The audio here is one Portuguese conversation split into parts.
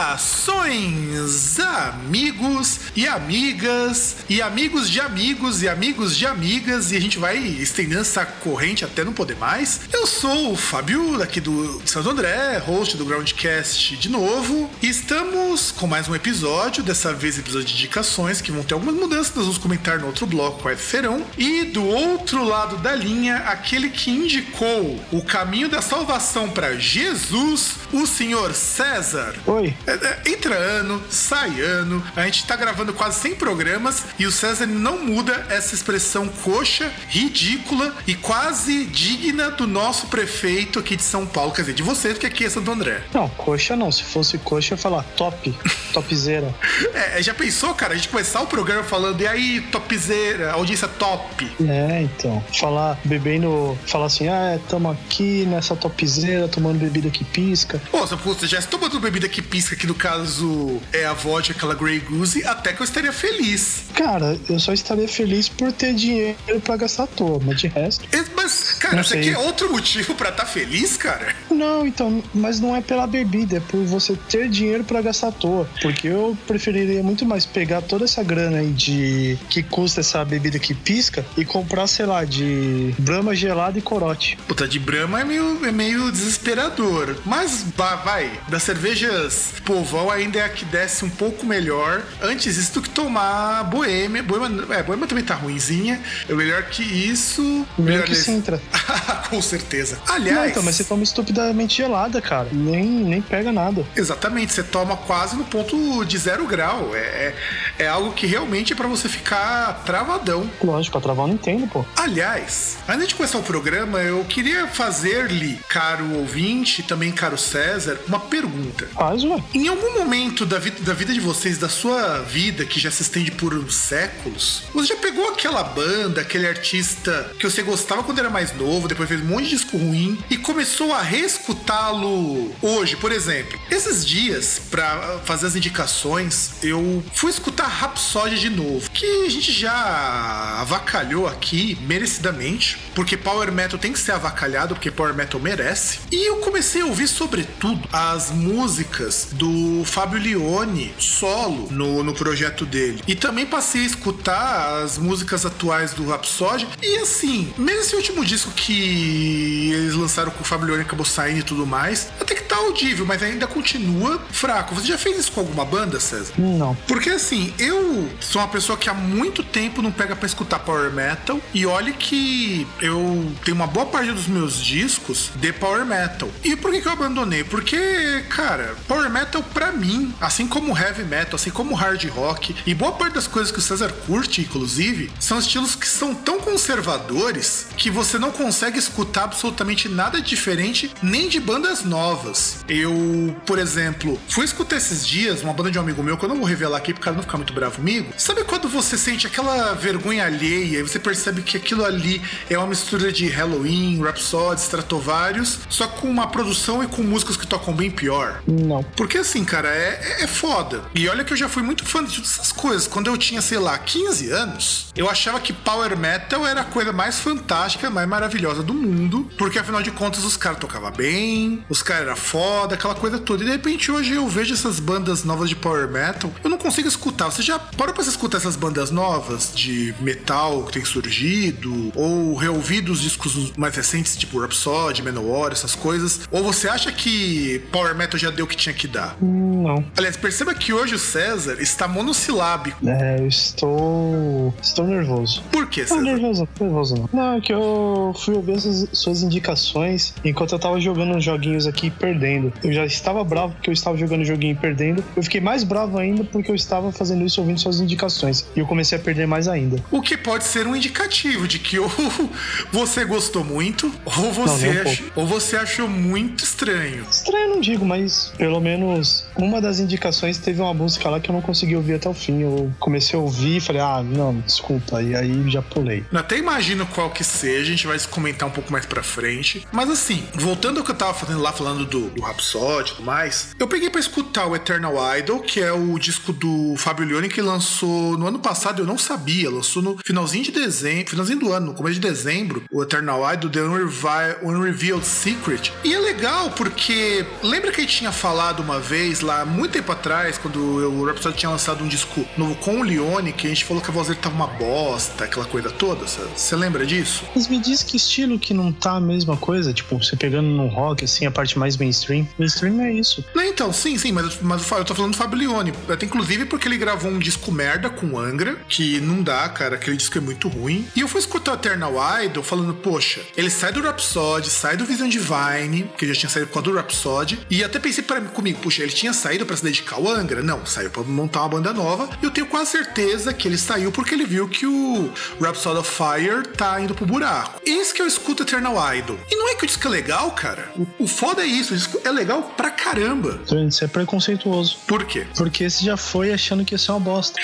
Saudações, amigos e amigas, e amigos de amigos e amigos de amigas, e a gente vai estendendo essa corrente até não poder mais. Eu sou o Fábio, daqui do Santo André, host do Groundcast de novo, e estamos com mais um episódio, dessa vez episódio de indicações, que vão ter algumas mudanças, nós vamos comentar no outro bloco quais serão. E do outro lado da linha, aquele que indicou o caminho da salvação para Jesus, o senhor César. Oi. É, é, entra ano, sai ano, a gente tá gravando quase 100 programas e o César não muda essa expressão coxa, ridícula e quase digna do nosso prefeito aqui de São Paulo, quer dizer, de você, que aqui é Santo André. Não, coxa não. Se fosse coxa, eu ia falar top. Topzera. É, já pensou, cara, a gente começar o programa falando, e aí, topzera, audiência top? É, então. Falar, bebendo. Falar assim, ah, tamo aqui nessa topzera, tomando bebida que pisca. Pô, se você já tomando bebida que pisca, que no caso é a vodka, aquela Grey Goose, até que eu estaria feliz. Cara, eu só estaria feliz por ter dinheiro pra gastar à toa, mas de resto. É, Mas, cara, você sei. quer outro motivo pra estar feliz, cara? Não, então, mas não é pela bebida, é por você ter dinheiro pra gastar à toa. Porque eu preferiria muito mais pegar toda essa grana aí de que custa essa bebida que pisca e comprar, sei lá, de brama gelada e corote. Puta, de Brahma é meio, é meio desesperador. Mas vá, vai, das cervejas povão ainda é a que desce um pouco melhor. Antes isso do que tomar Boêmia. Boêmia, é, Boêmia também tá ruinzinha. É melhor que isso. Melhor que Sintra. Com certeza. Não, Aliás, então, mas você toma estupidamente gelada, cara. Nem, nem pega nada. exatamente, você toma quase no ponto de zero grau. É, é, é algo que realmente é pra você ficar travadão. Lógico, pra travar eu não entendo, pô. Aliás, antes de começar o programa, eu queria fazer-lhe, caro ouvinte, também caro César, uma pergunta. Faz, ué. Em algum momento da vida, da vida de vocês, da sua vida, que já se estende por séculos, você já pegou aquela banda, aquele artista que você gostava quando era mais novo, depois fez um monte de disco ruim e começou a reescutá-lo hoje, por exemplo? Esses dias, pra fazer as indicações, eu fui escutar Rhapsody de novo, que a gente já avacalhou aqui merecidamente, porque Power Metal tem que ser avacalhado, porque Power Metal merece. E eu comecei a ouvir, sobretudo, as músicas do Fábio Lione solo no, no projeto dele. E também passei a escutar as músicas atuais do Rhapsody. E assim, mesmo esse último disco que eles lançaram com o Fábio Lione acabou saindo e tudo mais, até que tá audível, mas ainda continua fraco. Você já fez isso com alguma banda, César? Não. Porque assim, eu sou uma pessoa que há muito tempo não pega pra escutar power metal e olhe que eu tenho uma boa parte dos meus discos de power metal. E por que, que eu abandonei? Porque, cara, power metal pra mim, assim como heavy metal, assim como hard rock e boa parte das coisas que o César curte, inclusive, são estilos que são tão conservadores que você não consegue escutar absolutamente nada diferente nem de bandas novas. Eu, por exemplo, fui escutar esses dias uma banda de um amigo meu que eu não vou revelar aqui pro cara não ficar muito bravo comigo. Sabe quando você sente aquela vergonha alheia e você percebe que aquilo ali é uma mistura de Halloween, Rhapsody, Stratovarius, só com uma produção e com músicas que tocam bem pior? Não. Porque assim, cara, é, é foda. E olha que eu já fui muito fã de todas essas coisas. Quando eu tinha, sei lá, 15 anos, eu achava que Power Metal era a coisa mais fantástica, mais maravilhosa do mundo. Porque afinal de contas, os caras tocavam bem, os caras eram foda, aquela coisa toda. E de repente hoje eu vejo essas bandas novas de Power Metal, eu não consigo escutar. Você já parou pra escutar essas bandas novas de metal que tem surgido? Ou reouvido os discos mais recentes, tipo Rhapsody, Manowar, essas coisas? Ou você acha que Power Metal já deu o que tinha que dar? Não. Aliás, perceba que hoje o César está monossilábico. É, eu estou. Estou nervoso. Por que, Não, César? nervoso, nervoso não. Não, é que eu fui ouvir essas suas indicações enquanto eu tava jogando uns joguinhos aqui e perdendo. Eu já estava bravo porque eu estava jogando joguinho e perdendo. Eu fiquei mais bravo ainda porque eu estava fazendo isso ouvindo suas indicações. E eu comecei a perder mais ainda. O que pode ser um indicativo de que ou você gostou muito, ou você, nem um ach- ou você achou muito estranho. Estranho não digo, mas pelo menos uma das indicações teve uma música lá que eu não consegui ouvir até o fim. Eu comecei a ouvir e falei, ah, não, desculpa. E aí já pulei. Eu até imagino qual que seja, a gente vai comentar um pouco mais pra frente. Mas assim, voltando ao que eu tava fazendo lá, falando do, do Rhapsody e tudo mais, eu peguei pra escutar o Eternal Idol, que é o disco do Fabio Leone que lançou no ano passado, eu não sabia, lançou no finalzinho de dezembro, finalzinho do ano, no começo de dezembro, o Eternal Idol, The Unrevealed Secret. E é legal porque lembra que gente tinha falado uma vez lá, muito tempo atrás, quando o Rhapsody tinha lançado um disco novo com o Leone, que a gente falou que a voz dele tava uma bosta, aquela coisa toda, você lembra disso? Mas me diz que estilo que não tá a mesma coisa, tipo, você pegando no rock, assim, a parte mais mainstream. Mainstream é isso. Não, então, sim, sim, mas, mas eu tô falando do Fabio Leone. Até inclusive porque ele gravou um disco merda com Angra, que não dá, cara, aquele disco é muito ruim. E eu fui escutar o Eternal Idol falando, poxa, ele sai do Rhapsody, sai do Vision Divine, que já tinha saído com a do Rhapsody, e até pensei para mim comigo, puxa, ele tinha saído para se dedicar ao Angra? Não, saiu para montar uma banda nova. E eu tenho quase certeza que ele saiu porque ele viu que o Rhapsody of Fire tá indo pro buraco. Esse que eu escuto Eternal Idol. E não é que o disco é legal, cara. O, o foda é isso, o disco é legal pra caramba. Isso é preconceituoso. Por quê? Porque esse já foi achando que ia ser uma bosta.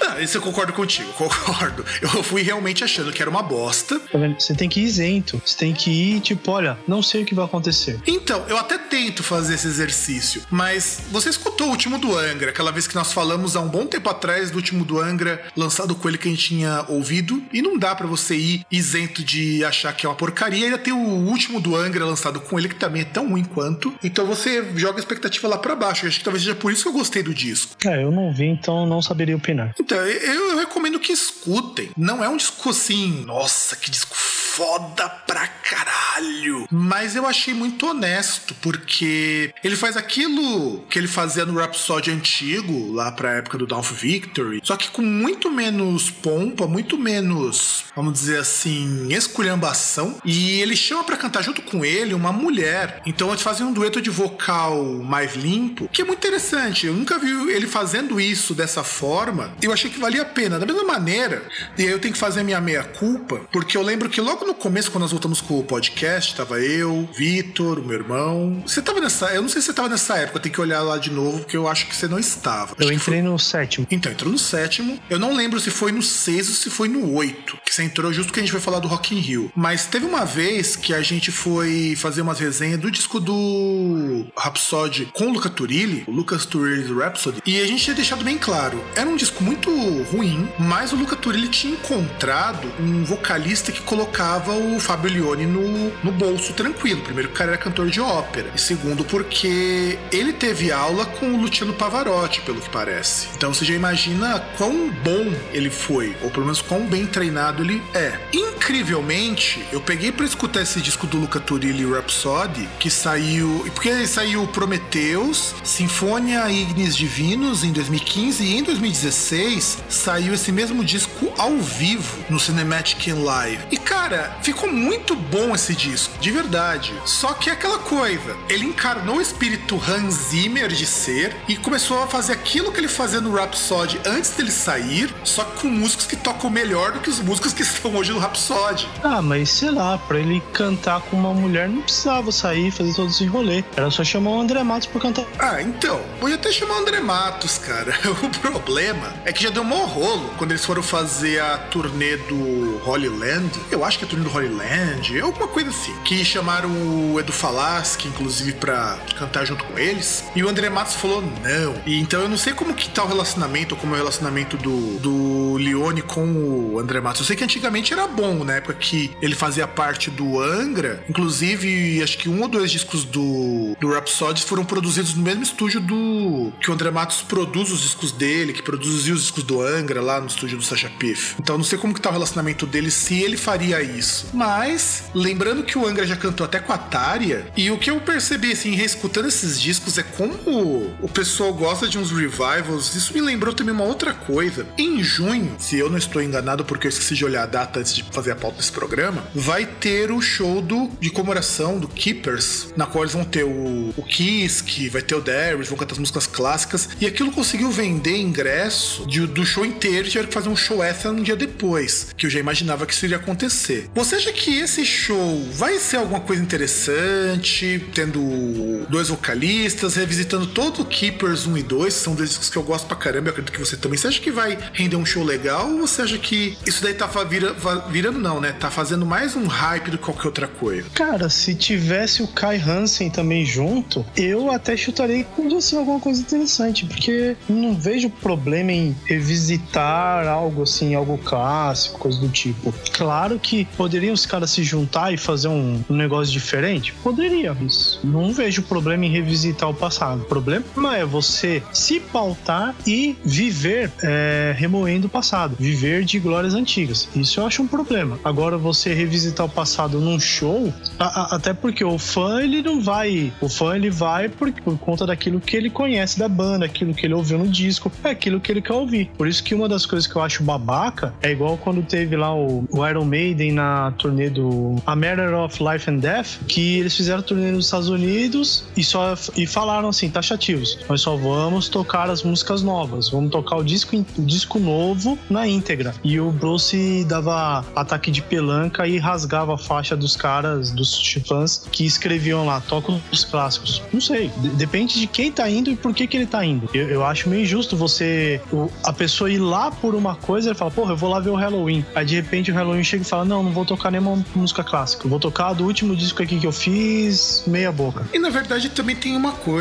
Ah, isso eu concordo contigo, concordo. Eu fui realmente achando que era uma bosta. Tá? Você tem que ir isento. Você tem que ir, tipo, olha, não sei o que vai acontecer. Então, eu até tento fazer esse exercício, mas você escutou o último do Angra, aquela vez que nós falamos há um bom tempo atrás do último do Angra, lançado com ele que a gente tinha ouvido, e não dá para você ir isento de achar que é uma porcaria. Ainda tem o último do Angra lançado com ele, que também é tão ruim quanto. Então você joga a expectativa lá para baixo. Eu acho que talvez seja por isso que eu gostei do disco. É, eu não vi, então não saberia opinar. Então, eu, eu recomendo que escutem. Não é um disco assim, nossa, que disco foda pra caralho. Mas eu achei muito honesto, porque ele faz aquilo que ele fazia no Rhapsody antigo, lá pra época do of Victory, só que com muito menos pompa, muito menos, vamos dizer assim, esculhambação. E ele chama para cantar junto com ele uma mulher. Então eles fazem um dueto de vocal mais limpo, que é muito interessante. Eu nunca vi ele fazendo isso dessa forma. Eu achei que valia a pena. Da mesma maneira, e aí eu tenho que fazer minha meia-culpa, porque eu lembro que logo no começo, quando nós voltamos com o podcast, tava eu, Vitor, o meu irmão. Você tava nessa. Eu não sei se você tava nessa época, tenho que olhar lá de novo, porque eu acho que você não estava. Eu Acho entrei no sétimo. então, entrou no sétimo. Eu não lembro se foi no seis ou se foi no oito. Que você entrou justo que a gente vai falar do Rock in Rio. Mas teve uma vez que a gente foi fazer umas resenhas do disco do Rhapsody com o Luca Turilli, o Lucas Turilli's Rhapsody. E a gente tinha deixado bem claro, era um disco muito ruim, mas o Luca Turilli tinha encontrado um vocalista que colocava o Fabio Lione no, no bolso tranquilo. Primeiro, o cara era cantor de ópera. E segundo, porque ele teve aula com o Luciano Pavarotti, pelo que parece. Então você já imagina quão bom ele foi, ou pelo menos quão bem treinado ele é. Incrivelmente, eu peguei pra escutar esse disco do Luca Turilli, Rhapsody, que saiu. Porque saiu Prometheus, Sinfonia Ignis Divinos em 2015 e em 2016 saiu esse mesmo disco ao vivo no Cinematic in Live. E cara, ficou muito bom esse disco, de verdade. Só que é aquela coisa, ele encarnou o espírito Hans Zimmer de ser e começou a fazer aquilo que ele fazia no Rhapsody antes dele sair, só que com músicos que tocam melhor do que os músicos que estão hoje no Rhapsody. Ah, mas sei lá, pra ele cantar com uma mulher não precisava sair e fazer todo esse rolê. Era só chamar o André Matos pra cantar. Ah, então, podia até chamar o André Matos, cara. O problema é que já deu um rolo quando eles foram fazer a turnê do Holy Land. Eu acho que é a turnê do Holy Land, alguma coisa assim. Que chamaram o Edu Falaschi, inclusive, pra cantar junto com eles. E o André Matos falou não. E então eu não sei como que tá o relacionamento, como é o relacionamento do, do Leone com o André Matos. Eu sei que antigamente era bom, na época que ele fazia parte do Angra. Inclusive, acho que um ou dois discos do, do Rhapsody foram produzidos no mesmo estúdio do. que o André Matos produz os discos dele, que produziu os discos do Angra lá no estúdio do Sacha Piff. Então não sei como que tá o relacionamento dele, se ele faria isso. Mas, lembrando que o Angra já cantou até com a Tária, e o que eu percebi, assim, reescutando esses discos é como o pessoal gosta de uns revivals. Isso me lembrou também uma outra coisa. Em junho, se eu não estou enganado porque eu esqueci de olhar a data antes de fazer a pauta desse programa, vai ter o show do, de comemoração do Keepers, na qual eles vão ter o, o Kiss, que vai ter o Darius, vão cantar as músicas clássicas, e aquilo conseguiu vender ingresso de, do show inteiro tiveram que fazer um show extra um dia depois, que eu já imaginava que isso iria acontecer. Você acha que esse show vai ser alguma coisa interessante, tendo dois vocalistas, revisitando todo o Keepers 1 e 2, são discos que eu gosto pra caramba, eu acredito que você também. Você acha que vai render um show legal ou você acha que isso daí tá vira, virando, não, né? Tá fazendo mais um hype do que qualquer outra coisa? Cara, se tivesse o Kai Hansen também junto, eu até chutaria que podia ser alguma coisa interessante, porque não vejo problema em revisitar algo assim, algo clássico, coisa do tipo. Claro que poderiam os caras se juntar e fazer um, um negócio diferente? Poderia, mas não vejo problema em revisitar o passado. O problema é você se pautar e viver é, remoendo o passado, viver de glórias antigas. Isso eu acho um problema. Agora, você revisitar o passado num show, a, a, até porque o fã ele não vai, o fã ele vai por, por conta daquilo que ele conhece da banda, aquilo que ele ouviu no disco, é aquilo que ele quer ouvir. Por isso que uma das coisas que eu acho babaca é igual quando teve lá o, o Iron Maiden na turnê do A Matter of Life and Death, que eles fizeram turnê nos Estados Unidos e só e falaram assim, taxativos, nós só vamos tocar as músicas novas, vamos tocar o disco, o disco novo na íntegra. E o Bruce dava ataque de pelanca e rasgava a faixa dos caras, dos fãs que escreviam lá, toca os clássicos. Não sei, depende de quem tá indo e por que que ele tá indo. Eu, eu acho meio injusto você, o, a pessoa ir lá por uma coisa e falar, porra, eu vou lá ver o Halloween. Aí de repente o Halloween chega e fala, não, não vou tocar nenhuma música clássica, vou tocar do último disco aqui que eu fiz, meia boca. E na verdade também tem uma coisa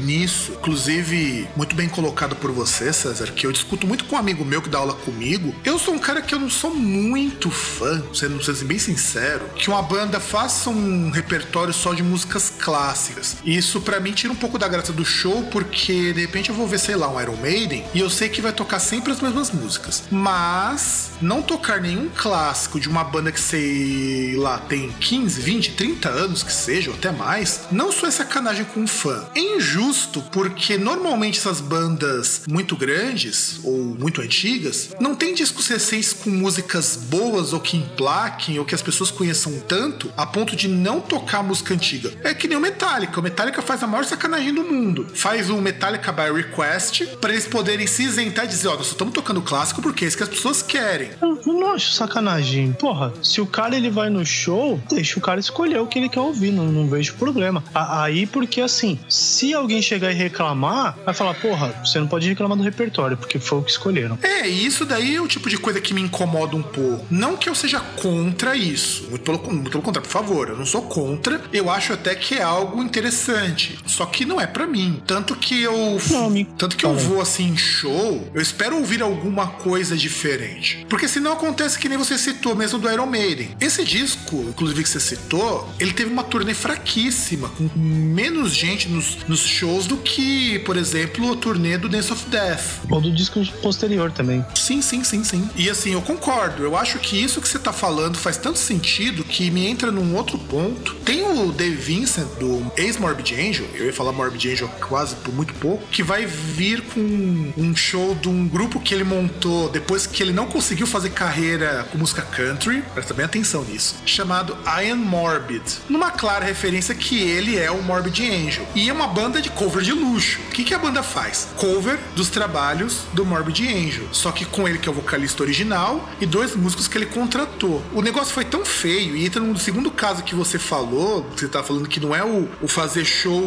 nisso, inclusive muito bem colocado por você, César, que eu discuto muito com um amigo meu que dá aula comigo. Eu sou um cara que eu não sou muito fã, sendo, sendo bem sincero, que uma banda faça um repertório só de músicas clássicas. Isso para mim tira um pouco da graça do show, porque de repente eu vou ver, sei lá, um Iron Maiden e eu sei que vai tocar sempre as mesmas músicas. Mas não tocar nenhum clássico de uma banda que sei lá tem 15, 20, 30 anos que seja, ou até mais, não sou essa sacanagem com o fã. É injusto porque normalmente essas bandas muito grandes ou muito antigas não tem discos recentes com músicas boas ou que emplaquem ou que as pessoas conheçam tanto a ponto de não tocar música antiga. É que nem o Metallica. O Metallica faz a maior sacanagem do mundo. Faz o Metallica by Request para eles poderem se isentar e dizer: Ó, oh, nós estamos tocando clássico porque é isso que as pessoas querem. Eu não acho sacanagem. Porra, se o cara ele vai no show, deixa o cara escolher o que ele quer ouvir. Não, não vejo problema. Aí porque assim, se alguém chegar e reclamar, vai falar, porra, você não pode reclamar do repertório, porque foi o que escolheram. É, e isso daí é o tipo de coisa que me incomoda um pouco. Não que eu seja contra isso. Muito pelo, muito pelo contrário, por favor, eu não sou contra. Eu acho até que é algo interessante. Só que não é para mim. Tanto que eu. Não, me... Tanto que eu vou assim em show, eu espero ouvir alguma coisa diferente. Porque senão acontece que nem você citou mesmo do Iron Maiden. Esse disco, inclusive que você citou, ele teve uma turnê fraquíssima, com menos gente nos, nos shows do que, por exemplo, o turnê do Dance of Death. Ou do disco posterior também. Sim, sim, sim, sim. E assim, eu concordo. Eu acho que isso que você tá falando faz tanto sentido que me entra num outro ponto. Tem o Dave Vincent, do ex-Morbid Angel, eu ia falar Morbid Angel quase por muito pouco, que vai vir com um show de um grupo que ele montou depois que ele não conseguiu fazer carreira com música country, presta bem atenção nisso, chamado I Am Morbid, numa clara referência que ele é o Morbid Morbid Angel. E é uma banda de cover de luxo. O que, que a banda faz? Cover dos trabalhos do Morbid Angel. Só que com ele, que é o vocalista original, e dois músicos que ele contratou. O negócio foi tão feio, e entra no segundo caso que você falou, você tá falando que não é o, o fazer show,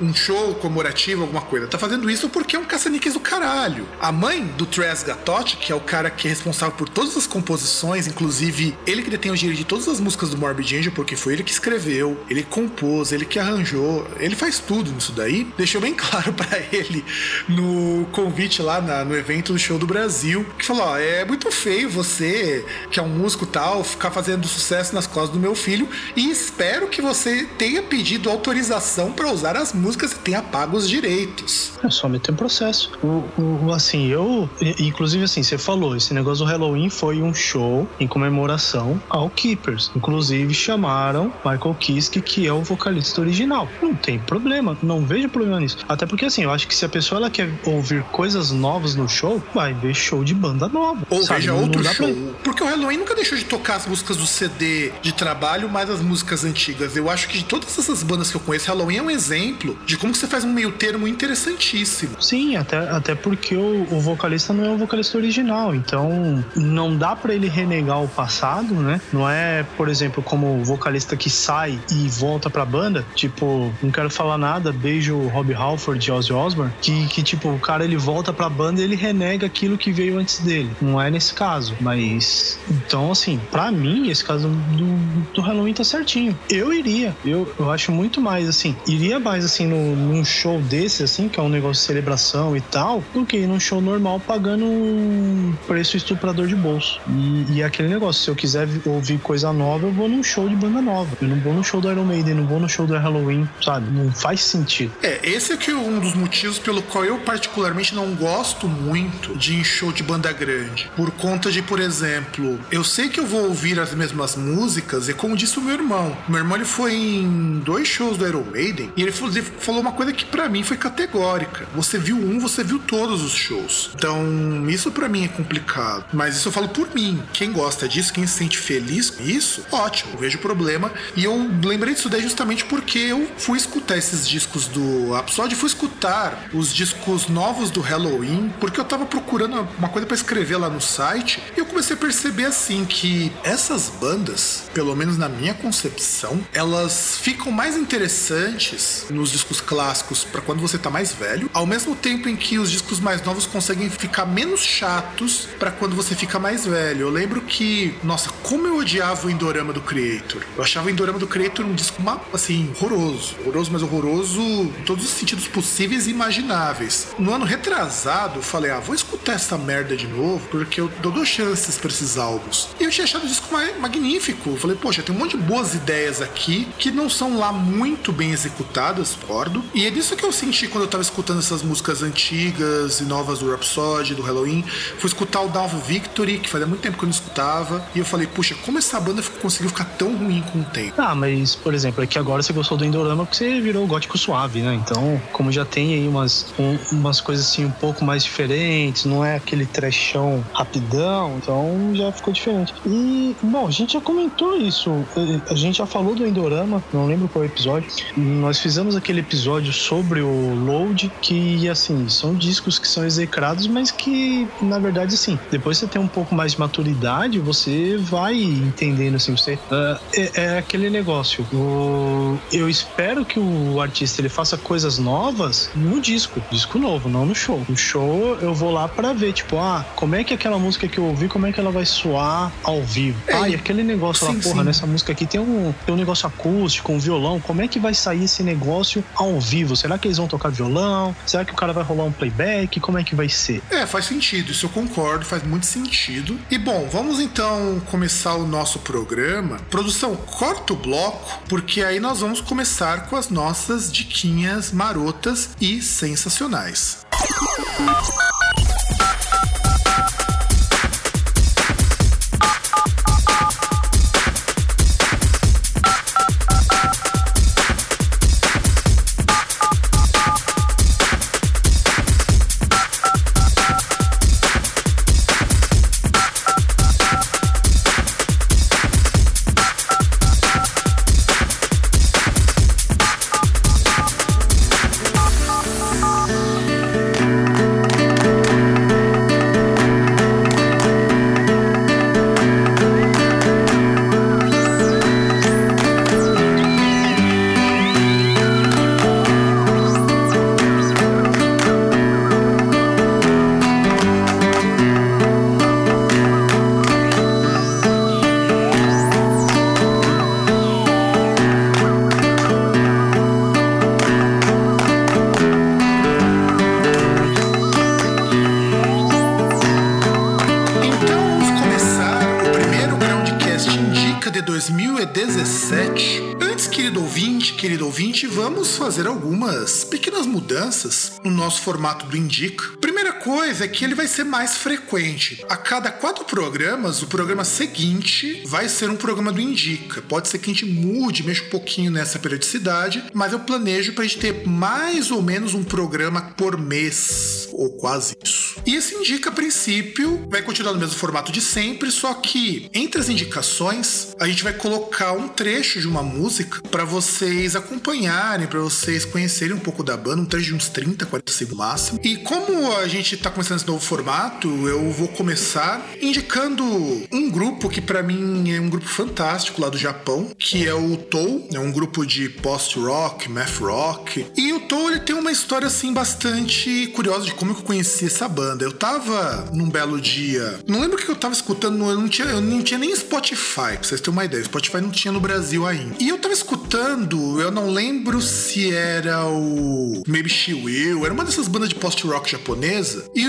um show comemorativo, alguma coisa. Tá fazendo isso porque é um caça-níqueis do caralho. A mãe do Tres Gatotti, que é o cara que é responsável por todas as composições, inclusive ele que detém o direito de todas as músicas do Morbid Angel, porque foi ele que escreveu, ele compôs, ele que arranjou, ele faz tudo nisso daí. Deixou bem claro para ele no convite lá na, no evento do show do Brasil, que falou: ó, é muito feio você, que é um músico tal, ficar fazendo sucesso nas costas do meu filho e espero que você tenha pedido autorização para usar as músicas e tenha pago os direitos. É só meter um processo. O, o, assim, eu, inclusive assim, você falou, esse negócio do Halloween foi um show em comemoração ao Keepers. Inclusive chamaram Michael Kiske, que é o vocalista original. Não tem problema, não vejo problema nisso. Até porque assim, eu acho que se a pessoa ela quer ouvir coisas novas no show, vai ver show de banda nova. Ou sabe? veja outro show. Pra... Porque o Halloween nunca deixou de tocar as músicas do CD de trabalho, mas as músicas antigas. Eu acho que de todas essas bandas que eu conheço, Halloween é um exemplo de como você faz um meio termo interessantíssimo. Sim, até, até porque o, o vocalista não é o vocalista original, então não dá para ele renegar o passado, né? Não é, por exemplo, como o vocalista que sai e volta pra banda, tipo, não quero falar nada, beijo do Rob Halford e Ozzy Osbourne, que, que tipo, o cara ele volta pra banda e ele renega aquilo que veio antes dele. Não é nesse caso, mas. Então, assim, pra mim, esse caso do, do Halloween tá certinho. Eu iria, eu, eu acho muito mais, assim, iria mais, assim, no, num show desse, assim, que é um negócio de celebração e tal, do que ir num show normal pagando um preço estuprador de bolso. E, e aquele negócio, se eu quiser ouvir coisa nova, eu vou num show de banda nova. Eu não vou no show do Iron Maiden, não vou no show do Halloween, sabe? Não faz sentido. É, esse é é um dos motivos pelo qual eu particularmente não gosto muito de show de banda grande. Por conta de, por exemplo, eu sei que eu vou ouvir as mesmas músicas, e como disse o meu irmão, meu irmão ele foi em dois shows do Iron Maiden e ele falou uma coisa que para mim foi categórica. Você viu um, você viu todos os shows. Então, isso para mim é complicado. Mas isso eu falo por mim. Quem gosta disso, quem se sente feliz com isso, ótimo, não vejo problema. E eu lembrei disso daí justamente porque eu fui escutar esses discos do Rhapsody, fui escutar os discos novos do Halloween, porque eu tava procurando uma coisa para escrever lá no site, e eu comecei a perceber assim que essas bandas, pelo menos na minha concepção, elas ficam mais interessantes nos discos clássicos para quando você tá mais velho, ao mesmo tempo em que os discos mais novos conseguem ficar menos chatos para quando você fica mais velho. Eu lembro que, nossa, como eu odiava o Indorama do Creator. Eu achava o Indorama do Creator um disco assim horroroso, horroroso, mas horroroso em todos os sentidos possíveis e imagináveis. No ano retrasado, falei, ah, vou escutar essa merda de novo, porque eu dou duas chances pra esses álbuns. E eu tinha achado o disco magnífico. Falei, poxa, tem um monte de boas ideias aqui que não são lá muito bem executadas, concordo. E é disso que eu senti quando eu tava escutando essas músicas antigas e novas do Rhapsody, do Halloween. Fui escutar o Dalvo Victory, que fazia muito tempo que eu não escutava. E eu falei, puxa, como essa banda conseguiu ficar tão ruim com o tempo? Ah, mas, por exemplo, é que agora você gostou do Indorama porque você virou gótico suave, né? Então, como já tem aí umas, um, umas coisas assim um pouco mais diferentes, não é aquele trechão rapidão, então já ficou diferente. E, bom, a gente já comentou isso. A gente já falou do Endorama, não lembro qual episódio. Nós fizemos aquele episódio sobre o Load, que, assim, são discos que são execrados, mas que, na verdade, assim, depois você tem um pouco mais de maturidade, você vai entendendo, assim, você. Uh, é, é, aquele negócio. O, eu espero que o artista ele faça coisas novas no disco, disco novo, não no show. No show eu vou lá para ver, tipo, ah, como é que aquela música que eu ouvi, como é que ela vai soar ao vivo? É, ah, e aquele negócio sim, lá, porra, sim. nessa música aqui tem um, tem um negócio acústico, um violão, como é que vai sair esse negócio ao vivo? Será que eles vão tocar violão? Será que o cara vai rolar um playback? Como é que vai ser? É, faz sentido, isso eu concordo, faz muito sentido. E bom, vamos então começar o nosso programa. Produção, corta o bloco, porque aí nós vamos começar com as nossas diquinhas marotas e sensacionais. Fazer algumas pequenas mudanças no nosso formato do Indica. Primeira coisa é que ele vai ser mais frequente. A cada quatro programas, o programa seguinte vai ser um programa do Indica. Pode ser que a gente mude, mexa um pouquinho nessa periodicidade, mas eu planejo para a gente ter mais ou menos um programa por mês, ou quase E esse Indica, a princípio, vai continuar no mesmo formato de sempre, só que entre as indicações, a gente vai colocar um trecho de uma música música para vocês acompanharem, para vocês conhecerem um pouco da banda, um trecho de uns 30, 40 segundos máximo. E como a gente tá começando esse novo formato, eu vou começar indicando um grupo que para mim é um grupo fantástico lá do Japão, que é o Tou, é um grupo de post-rock, math rock. E o Tou ele tem uma história assim bastante curiosa de como eu conheci essa banda. Eu tava num belo dia, não lembro o que eu tava escutando, eu não tinha, eu não tinha nem Spotify, pra vocês terem uma ideia. Spotify não tinha no Brasil ainda. E eu tava escutando, eu não lembro se era o Maybe She Will, era uma dessas bandas de post-rock japonesa. E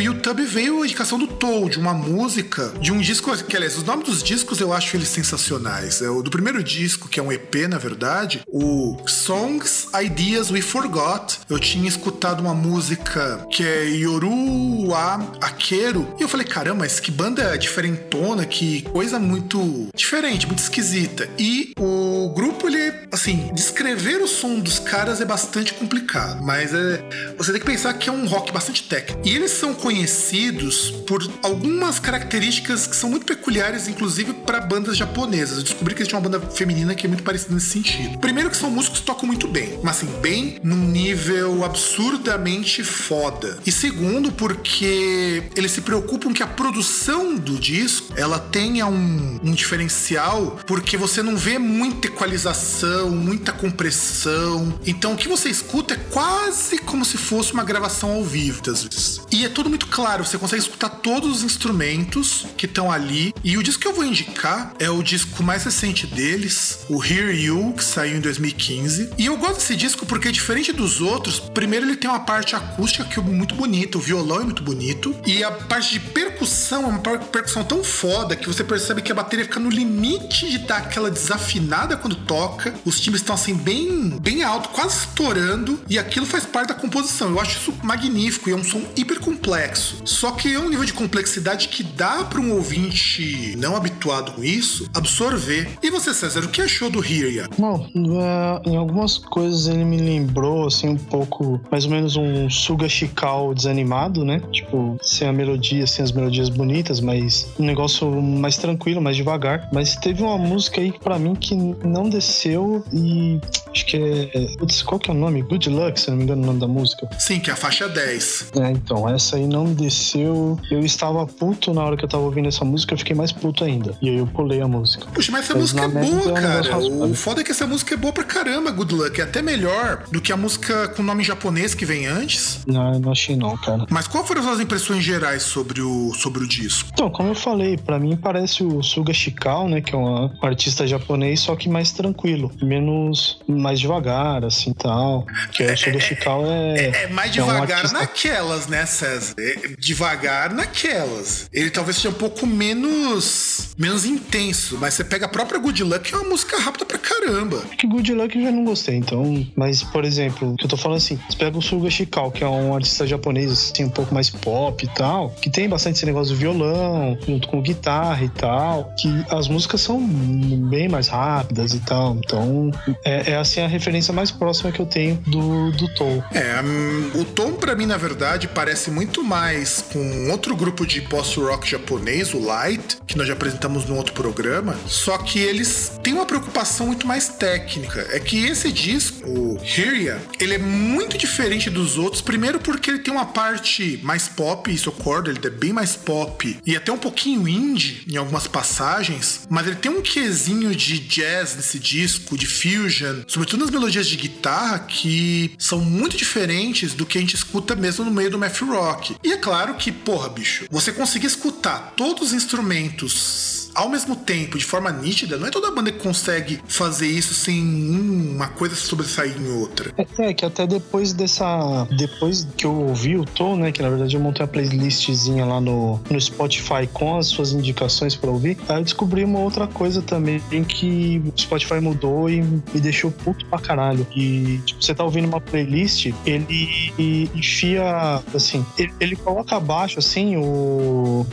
YouTube veio a indicação do Tou, de uma música, de um disco, que aliás, os nomes dos discos eu acho eles sensacionais. É o do primeiro disco, que é um EP, na verdade, o Songs Ideas We Forgot. Eu tinha escutado uma música que é Yoru wa Akeru, e eu falei, caramba, mas que banda diferentona, que coisa muito diferente, muito esquisita. E o grupo, ele, assim, descrever o som dos caras é bastante complicado, mas é, você tem que pensar que é um rock bastante técnico. E eles são conhecidos por algumas características que são muito peculiares, inclusive para bandas japonesas. Eu descobri que tinham uma banda feminina que é muito parecida nesse sentido. Primeiro que são músicos que tocam muito bem, mas assim, bem num nível absurdamente foda. E segundo, porque eles se preocupam que a produção do disco ela tenha um, um diferencial, porque você não vê muita equalização, muita compressão. Então o que você escuta é quase como se fosse uma gravação ao vivo, às vezes. E é tudo muito claro, você consegue escutar todos os instrumentos que estão ali. E o disco que eu vou indicar é o disco mais recente deles, o Hear You, que saiu em 2015. E eu gosto desse disco porque, diferente dos outros, primeiro ele tem uma parte acústica que é muito bonita, o violão é muito bonito. E a parte de percussão é uma percussão tão foda que você percebe que a bateria fica no limite de dar aquela desafinada quando toca. Os timbres estão assim bem, bem alto, quase estourando. E aquilo faz parte da composição. Eu acho isso magnífico e é um som hiper complexo. Só que é um nível de complexidade que dá para um ouvinte não habituado com isso absorver. E você, César, o que achou do Hiria? Bom, uh, em algumas coisas ele me lembrou assim um pouco, mais ou menos um Suga Shikao desanimado, né? Tipo, sem a melodia, sem as melodias bonitas, mas um negócio mais tranquilo, mais devagar. Mas teve uma música aí para mim que não desceu e acho que é. Putz, qual que é o nome? Good Luck, se não me engano, o nome da música. Sim, que é a faixa 10. É, então, essa aí não desceu. Eu estava puto na hora que eu tava ouvindo essa música, eu fiquei mais puto ainda. E aí eu pulei a música. Puxa, mas essa mas música é boa, cara. O foda é que essa música é boa pra caramba, Good Luck. É até melhor do que a música com nome japonês que vem antes. Não, não achei não, cara. Mas qual foram as suas impressões gerais sobre o, sobre o disco? Então, como eu falei, para mim parece o Suga Shikao, né? Que é um artista japonês, só que mais tranquilo. Menos, mais devagar, assim, tal. Que é, o Suga Shikao é... É, é mais devagar é um artista... naquelas, né, César? É devagar naquelas. Ele talvez seja um pouco menos menos intenso, mas você pega a própria Good Luck, que é uma música rápida pra caramba. Que Good Luck eu já não gostei, então. Mas, por exemplo, que eu tô falando assim, você pega o Suga Shikao, que é um artista japonês, assim, um pouco mais pop e tal, que tem bastante esse negócio do violão, junto com guitarra e tal, que as músicas são bem mais rápidas e tal. Então, é, é assim a referência mais próxima que eu tenho do, do Tom. É, um, o Tom, pra mim, na verdade, parece muito mais com outro grupo de post-rock japonês, o Light, que nós já apresentamos no outro programa, só que eles têm uma preocupação muito mais técnica. É que esse disco, o Hyria, ele é muito diferente dos outros, primeiro porque ele tem uma parte mais pop, isso eu concordo, ele é bem mais pop e até um pouquinho indie em algumas passagens, mas ele tem um quesinho de jazz nesse disco, de fusion, sobretudo nas melodias de guitarra, que são muito diferentes do que a gente escuta mesmo no meio do math rock. E é claro que, porra, bicho, você conseguir escutar todos os instrumentos ao mesmo tempo, de forma nítida, não é toda banda que consegue fazer isso sem uma coisa sobressair em outra. É, que até depois dessa. Depois que eu ouvi o Tom, né? Que na verdade eu montei uma playlistzinha lá no, no Spotify com as suas indicações para ouvir. Aí eu descobri uma outra coisa também que o Spotify mudou e me deixou puto pra caralho. E, tipo, você tá ouvindo uma playlist, ele enfia, assim, ele, ele coloca abaixo, assim, o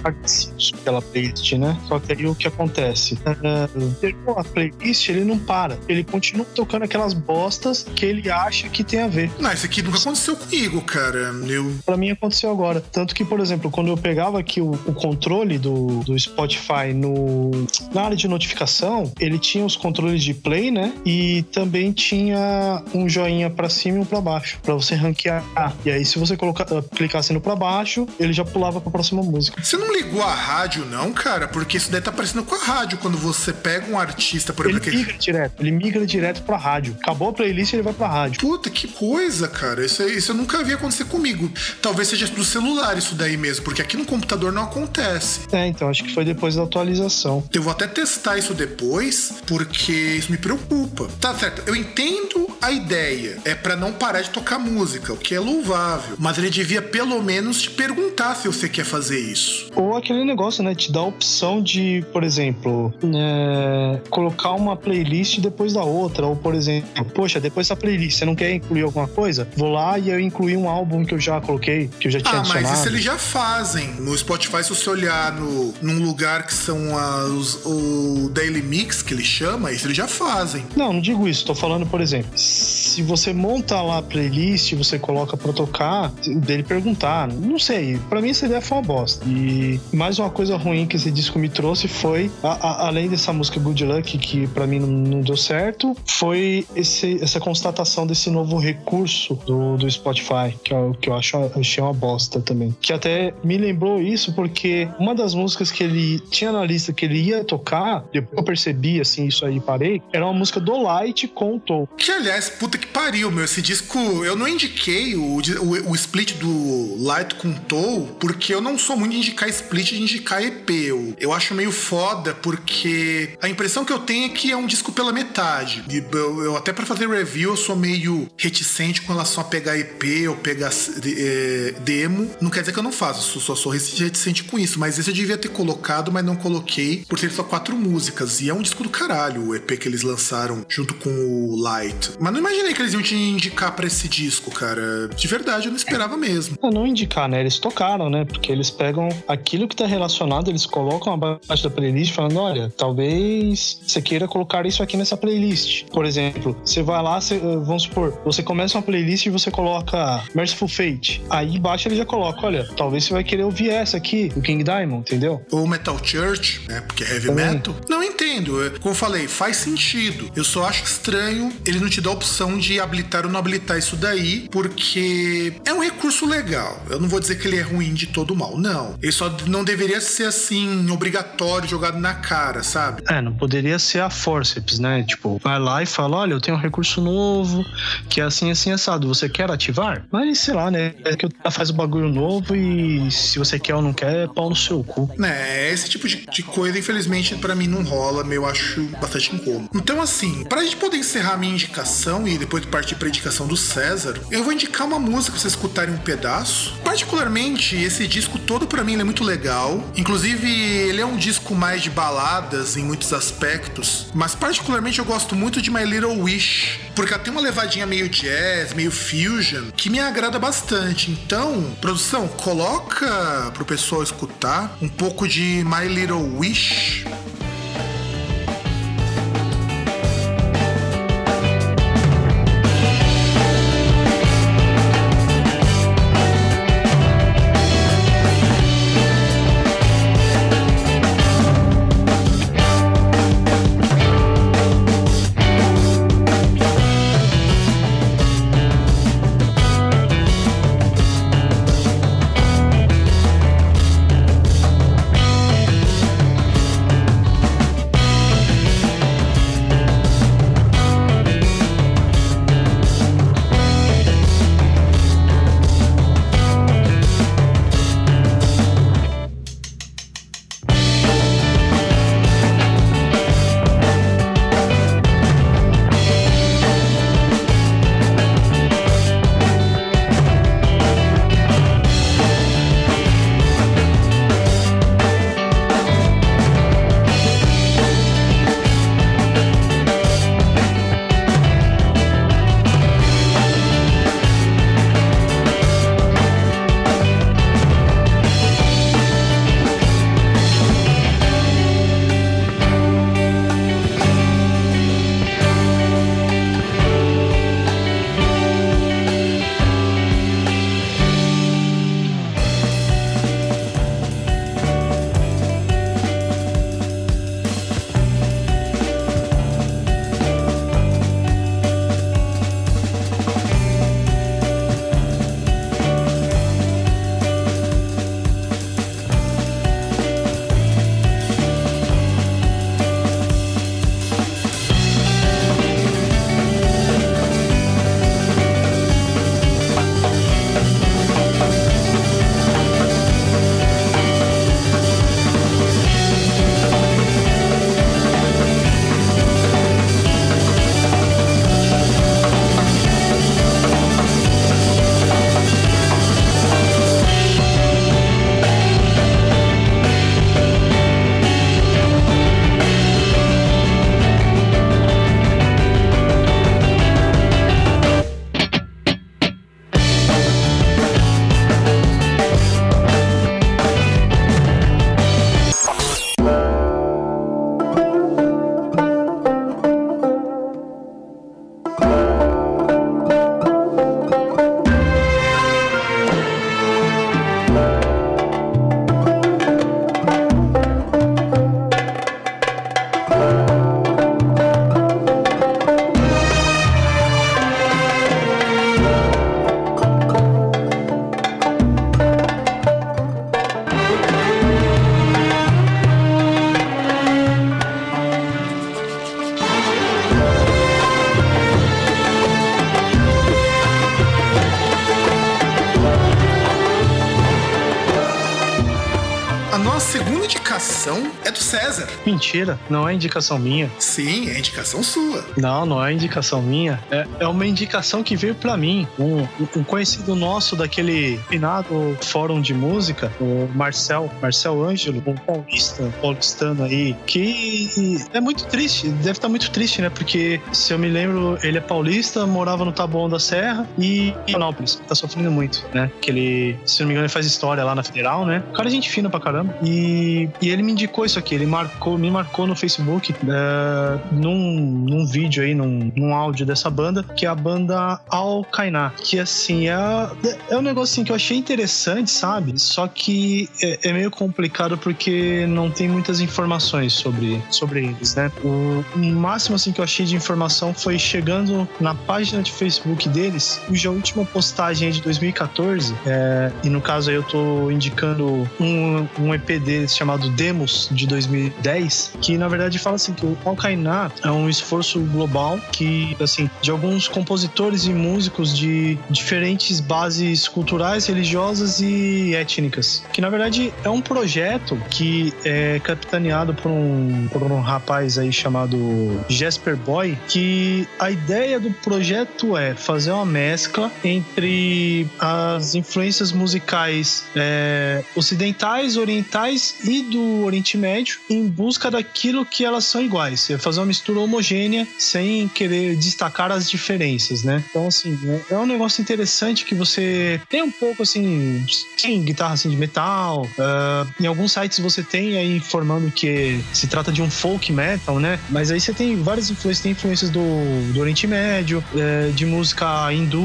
daquela playlist, né? Só que aí o que acontece? Uh, terminou a playlist, ele não para. Ele continua tocando aquelas bostas que ele acha que tem a ver. Não, isso aqui nunca aconteceu comigo, cara. Eu... Pra mim aconteceu agora. Tanto que, por exemplo, quando eu pegava aqui o, o controle do, do Spotify no, na área de notificação, ele tinha os controles de play, né? E também tinha um joinha para cima e um para baixo, para você ranquear. E aí, se você colocar, clicasse no para baixo, ele já pulava para a próxima música. Você não ligou a rádio, não, cara? Porque isso daí tá parecendo com a rádio. Quando você pega um artista, por exemplo. Ele migra direto, ele migra direto pra rádio. Acabou a playlist, ele vai pra rádio. Puta, que coisa, cara. Isso, isso eu nunca vi acontecer comigo. Talvez seja do celular isso daí mesmo, porque aqui no computador não acontece. É, então, acho que foi depois da atualização. Eu vou até testar isso depois, porque isso me preocupa. Tá certo, eu entendo a ideia. É para não parar de tocar música, o que é louvável. Mas ele devia pelo menos te perguntar se você quer fazer isso. Ou aquele negócio, né? Te dá a opção de, por exemplo, é, colocar uma playlist depois da outra. Ou, por exemplo, poxa, depois dessa playlist, você não quer incluir alguma coisa? Vou lá e eu incluí um álbum que eu já coloquei, que eu já tinha ah, adicionado. mas isso eles já fazem. No Spotify, se você olhar no, num lugar que são as, o Daily Mix, que ele chama, isso eles já fazem. Não, não digo isso. Tô falando, por exemplo, se você monta lá a playlist, você coloca pra tocar, dele perguntar, não sei, pra mim essa ideia foi uma bosta. E mais uma coisa ruim que esse disco me trouxe foi, a, a, além dessa música Good Luck, que pra mim não, não deu certo, foi esse, essa constatação desse novo recurso do, do Spotify, que eu, que eu acho, achei uma bosta também. Que até me lembrou isso porque uma das músicas que ele tinha na lista que ele ia tocar, depois eu percebi assim, isso aí parei, era uma música do Light com o Tom. Que aliás, puta que pariu, meu. Esse disco, eu não indiquei o, o, o split do Light com Toll, porque eu não sou muito de indicar split de indicar EP. Eu, eu acho meio foda, porque a impressão que eu tenho é que é um disco pela metade. Eu, eu até para fazer review, eu sou meio reticente com relação a pegar EP ou pegar é, demo. Não quer dizer que eu não faço, só sou reticente com isso. Mas esse eu devia ter colocado, mas não coloquei, por ser só quatro músicas. E é um disco do caralho, o EP que eles lançaram junto com o Light. Mas não imaginei que eles iam te indicar para esse disco, cara. De verdade, eu não esperava mesmo. Não indicar, né? Eles tocaram, né? Porque eles pegam aquilo que tá relacionado, eles colocam abaixo da playlist falando: olha, talvez você queira colocar isso aqui nessa playlist. Por exemplo, você vai lá, você, vamos supor, você começa uma playlist e você coloca Merciful Fate. Aí embaixo ele já coloca: olha, talvez você vai querer ouvir essa aqui, o King Diamond, entendeu? Ou Metal Church, né? Porque é heavy Também. metal. Não entendo. Como eu falei, faz sentido. Eu só acho estranho ele não te dá a opção de habilitar ou não habilitar isso daí, porque é um recurso legal. Eu não vou dizer que ele é ruim de todo mal, não. Ele só não deveria ser assim, obrigatório, jogado na cara, sabe? É, não poderia ser a forceps, né? Tipo, vai lá e fala: olha, eu tenho um recurso novo, que é assim, assim, assado. Você quer ativar? Mas sei lá, né? É que faz o bagulho novo e se você quer ou não quer, é pau no seu cu. É, esse tipo de, de coisa, infelizmente, para mim não rola, eu acho bastante incômodo. Então, assim, pra gente poder encerrar minha indicação e depois partir pra indicação do César, eu vou indicar uma música pra vocês escutarem um pedaço. Particularmente, esse disco todo para mim é muito legal. Inclusive, ele é um disco mais de baladas em muitos aspectos, mas particularmente eu gosto muito de My Little Wish, porque ela tem uma levadinha meio jazz, meio fusion, que me agrada bastante. Então, produção, coloca pro pessoal escutar um pouco de My Little Wish. Mentira, não é indicação minha. Sim, é indicação sua. Não, não é indicação minha. É, é uma indicação que veio para mim. Um, um, conhecido nosso daquele finado fórum de música, o Marcel, Marcel Ângelo, um paulista, paulistano aí, que é muito triste, deve estar muito triste, né? Porque se eu me lembro, ele é paulista, morava no Taboão da Serra e em Panópolis. Tá sofrendo muito, né? Que ele, se não me engano, ele faz história lá na Federal, né? O cara é gente fina pra caramba. E, e ele me indicou isso aqui, ele marcou, me marcou no Facebook uh, num, num vídeo aí, num, num áudio dessa banda, que é a banda Al Kainá. Que assim, é, é um negócio assim, que eu achei interessante, sabe? Só que é, é, meio complicado porque não tem muitas informações sobre, sobre eles, né? O, máximo assim que eu achei de informação foi chegando na página de Facebook deles, cuja última postagem é de 2014, é, e no caso aí eu tô indicando um, um EP deles chamado Demos de 2010, que na verdade fala assim que o Alkainá é um esforço global que, assim, de alguns compositores e músicos de diferentes bases culturais, religiosas e étnicas, que na verdade é um projeto que é capitaneado por um, por um rapaz aí chamado Jasper Boy, que a ideia do projeto é fazer uma mescla entre as influências musicais é, ocidentais, orientais e do Oriente Médio em busca daquilo que elas são iguais. É fazer uma mistura homogênea sem querer destacar as diferenças, né? Então, assim, é um negócio interessante que você tem um pouco, assim, sim, guitarra assim, de metal. Uh, em alguns sites você tem aí informando que se trata de um folk metal, né? Mas aí você tem várias influências, tem influências do, do Oriente Médio, uh, de música hindu,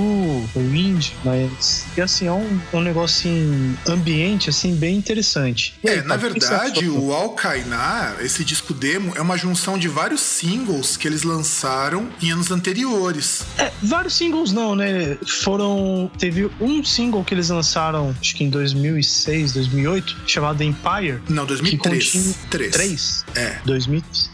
ou indie, mas e assim, é um, um negócio assim, ambiente assim, bem interessante. E é, na verdade, o Alkainá, esse disco demo, é uma junção de vários singles que eles lançaram em anos anteriores. É, vários singles não, né? Foram. Teve um single que eles lançaram, acho que em 2006, 2008, chamado Empire. Não, 2003. Que 3. 3? É. 2000.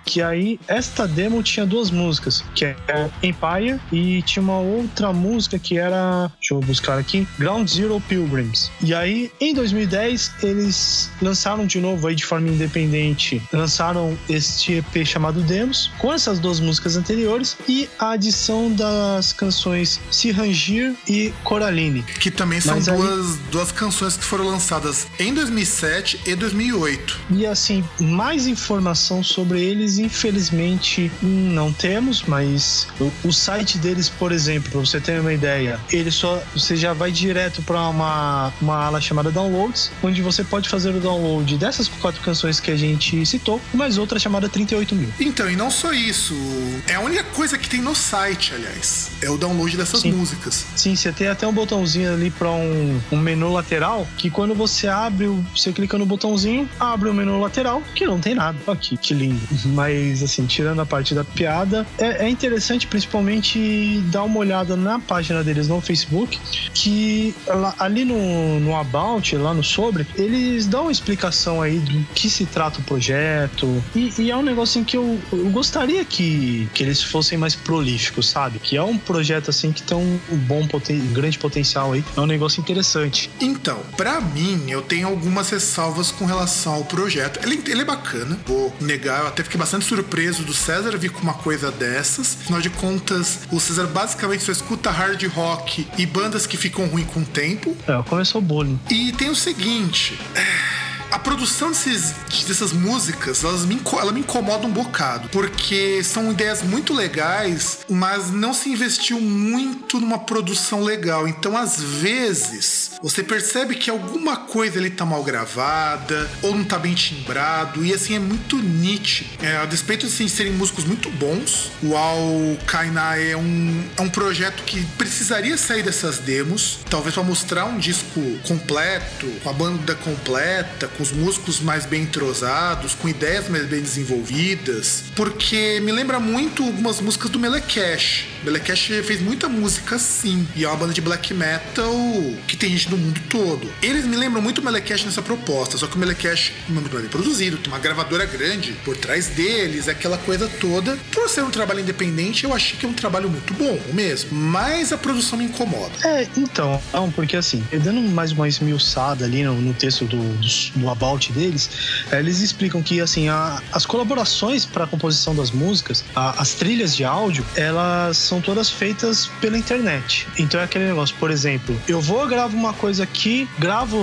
Que aí, esta demo tinha duas músicas, que é Empire e tinha uma outra música que era. Deixa eu buscar aqui. Ground Zero Pilgrims. E aí, em 2010, eles lançaram de novo aí de forma independente, lançaram este EP chamado Demos, com essas duas músicas anteriores e a adição das canções Sirangir e Coraline. Que também são duas, aí... duas canções que foram lançadas em 2007 e 2008. E assim, mais informação sobre eles, infelizmente, não temos, mas o, o site deles, por exemplo, pra você ter uma ideia, ele só você já vai direto para uma, uma ala chamada Downloads, onde você pode fazer o download dessas quatro canções que a gente citou, mais outra chamada 38 mil. Então, e não só isso, é a única coisa que tem no site, aliás, é o download dessas Sim. músicas. Sim, você tem até um botãozinho ali para um, um menu lateral que quando você abre, você clica no botãozinho, abre o menu lateral, que não tem nada. Aqui, que lindo. Mas, assim, tirando a parte da piada, é, é interessante principalmente dar uma olhada na página deles no Facebook, que ali no, no About, lá no Sobre, eles dão uma explicação aí do que se trata o projeto. E, e é um negócio assim, que eu, eu, gostaria que, que eles fossem mais prolíficos, sabe? Que é um projeto assim que tem um bom poten um grande potencial aí. É um negócio interessante. Então, para mim, eu tenho algumas ressalvas com relação ao projeto. Ele, ele é bacana, vou negar, eu até fiquei bastante surpreso do César vir com uma coisa dessas. Afinal de contas, o César basicamente só escuta hard rock e bandas que ficam ruim com o tempo. É, começou o bullying. E tem o seguinte. É a produção desses, dessas músicas, elas me, ela me incomoda um bocado, porque são ideias muito legais, mas não se investiu muito numa produção legal. Então, às vezes, você percebe que alguma coisa ali tá mal gravada, ou não tá bem timbrado, e assim, é muito nítido. É, a despeito de assim, serem músicos muito bons, o Al Kaina é um, é um projeto que precisaria sair dessas demos, talvez para mostrar um disco completo, com a banda completa, com os músicos mais bem entrosados, com ideias mais bem desenvolvidas, porque me lembra muito algumas músicas do Melekesh. Melekesh fez muita música assim, e é uma banda de black metal que tem gente do mundo todo. Eles me lembram muito o Melekesh nessa proposta, só que o Melekesh é muito bem produzido, tem uma gravadora grande por trás deles, aquela coisa toda. Por ser um trabalho independente, eu achei que é um trabalho muito bom mesmo, mas a produção me incomoda. É, então, porque assim, dando mais uma esmiuçada ali no, no texto do, do, do about deles, é, eles explicam que assim a, as colaborações para a composição das músicas, a, as trilhas de áudio, elas são todas feitas pela internet. Então é aquele negócio, por exemplo, eu vou gravo uma coisa aqui, gravo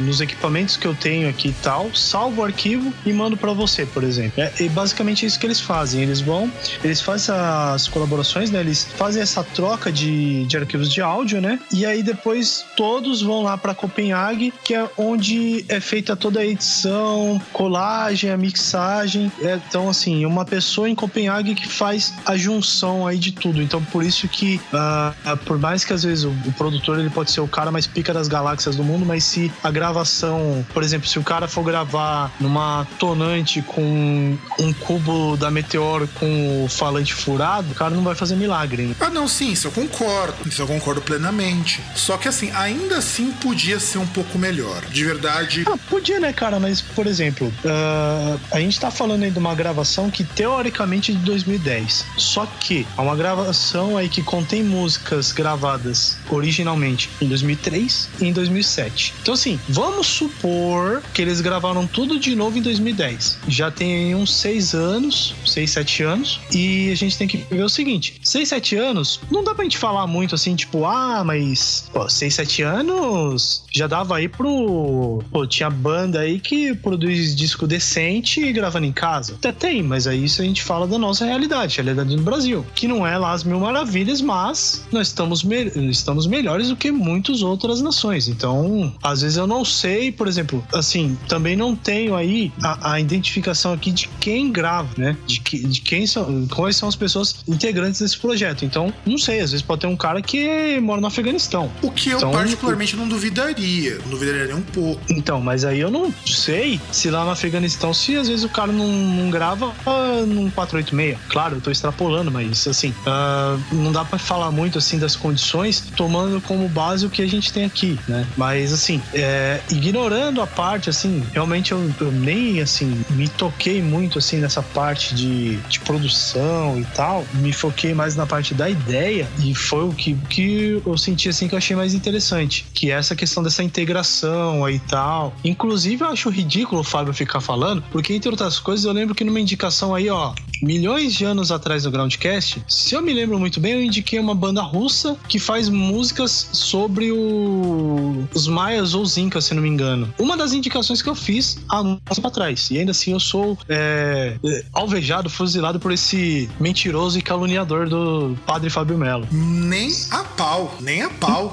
nos equipamentos que eu tenho aqui e tal, salvo o arquivo e mando para você, por exemplo. É, e basicamente é isso que eles fazem. Eles vão, eles fazem as colaborações, né? Eles fazem essa troca de, de arquivos de áudio, né? E aí depois todos vão lá para Copenhague, que é onde é feita toda a edição, colagem, a mixagem. É, então, assim, uma pessoa em Copenhague que faz a junção aí de tudo. Então, por isso que, uh, por mais que às vezes o, o, produtor ele pode ser o cara mais pica das galáxias do mundo, mas se a gravação, por exemplo, se o cara for gravar numa tonante com um cubo da Meteor com o falante furado, o cara não vai fazer milagre. Né? Ah, não, sim, isso eu concordo. Isso eu concordo plenamente. Só que, assim, ainda assim podia ser um pouco melhor. De verdade. Ah, podia, né, cara? Mas, por exemplo, uh, a gente tá falando aí de uma gravação que teoricamente é de 2010. Só que é uma gravação aí que contém músicas gravadas originalmente em 2003 e em 2007. Então, assim, vamos supor que eles gravaram tudo de novo em 2010. Já tem uns seis anos, seis, sete anos, e a gente tem que ver o seguinte: seis, sete anos, não dá pra gente falar muito assim, tipo, ah, mas, pô, seis, sete anos já dava aí pro. Pô, tinha banda aí que produz disco decente e gravando em casa. Até tem, mas aí isso a gente fala da nossa realidade, a realidade do Brasil. Que não é lá as mil maravilhas, mas nós estamos, me... estamos melhores do que muitas outras nações. Então, às vezes eu não sei, por exemplo, assim, também não tenho aí a, a identificação aqui de quem grava, né? De, que, de quem são, quais são as pessoas integrantes desse projeto. Então, não sei, às vezes pode ter um cara que mora no Afeganistão. O que eu então, particularmente não duvidaria, não duvidaria nem um pouco. Então, mas aí eu não sei se lá no Afeganistão, se às vezes o cara não, não grava uh, num 486. Claro, eu tô extrapolando, mas assim, uh, não dá para falar muito assim das condições, tomando como base o que a gente tem aqui, né? Mas assim, é, ignorando a parte, assim, realmente eu, eu, nem assim me toquei muito assim nessa parte de, de produção e tal, me foquei mais na parte da ideia e foi o que, que eu senti assim que eu achei mais interessante, que é essa questão dessa integração aí e tal. Inclusive eu acho ridículo o Fábio ficar falando, porque entre outras coisas eu lembro que numa indicação aí, ó, milhões de anos atrás no Groundcast, se eu me lembro muito bem, eu indiquei uma banda russa que faz músicas sobre o... os maias ou os incas, se não me engano. Uma das indicações que eu fiz há um tempo atrás. E ainda assim eu sou é, alvejado, fuzilado por esse mentiroso e caluniador do padre Fábio Melo. Nem a pau, nem a pau,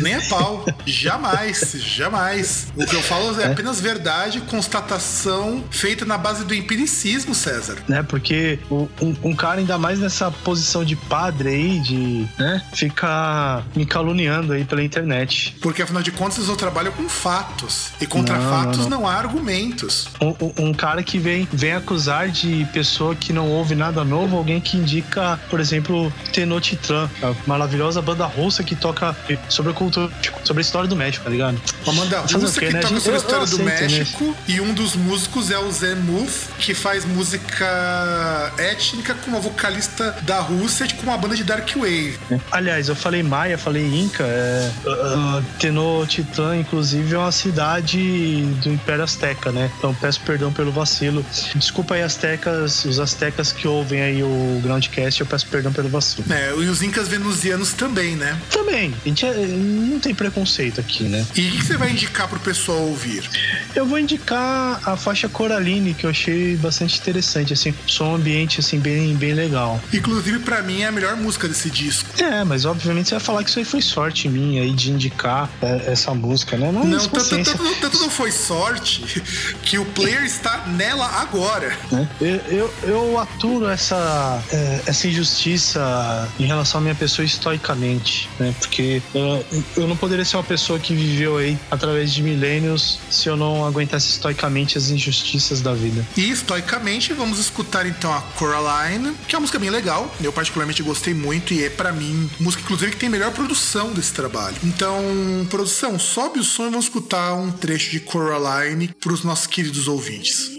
nem a pau. Jamais, jamais. O que eu falo é, é apenas verdade, constatação feita na base do empiricismo, César. Né, porque porque um, um, cara ainda mais nessa posição de padre aí, de, né, ficar me caluniando aí pela internet. Porque afinal de contas eu trabalho com fatos. E contra não, fatos não, não. não, há argumentos. Um, um, cara que vem, vem acusar de pessoa que não ouve nada novo, alguém que indica, por exemplo, Tenochtitlan, a maravilhosa banda russa que toca sobre a cultura, sobre a história do México, tá ligado? Uma banda russa que né? toca sobre a história do né? México né? e um dos músicos é o Zé Muth, que faz música étnica com uma vocalista da Rússia com uma banda de Dark Wave. Aliás, eu falei Maia, falei Inca. É, uh, Tenochtitlan, inclusive, é uma cidade do Império Azteca, né? Então peço perdão pelo vacilo. Desculpa aí, Aztecas, os Aztecas que ouvem aí o Groundcast, eu peço perdão pelo vacilo. É, e os Incas venusianos também, né? Também. A gente é, não tem preconceito aqui, né? E o que você vai indicar pro pessoal ouvir? Eu vou indicar a faixa Coraline, que eu achei bastante interessante, assim, som ambiente assim bem, bem legal. Inclusive para mim é a melhor música desse disco. É, mas obviamente você vai falar que isso aí foi sorte minha aí de indicar é, essa música, né? Não, não tanto, tanto, não foi sorte que o player está nela agora. É, eu, eu, aturo essa, é, essa injustiça em relação à minha pessoa estoicamente, né? Porque eu, eu não poderia ser uma pessoa que viveu aí através de milênios se eu não aguentasse estoicamente as injustiças da vida. E estoicamente vamos escutar então a Coraline, que é uma música bem legal. Eu particularmente gostei muito e é para mim música inclusive que tem melhor produção desse trabalho. Então, produção, sobe o som e vamos escutar um trecho de Coraline para os nossos queridos ouvintes.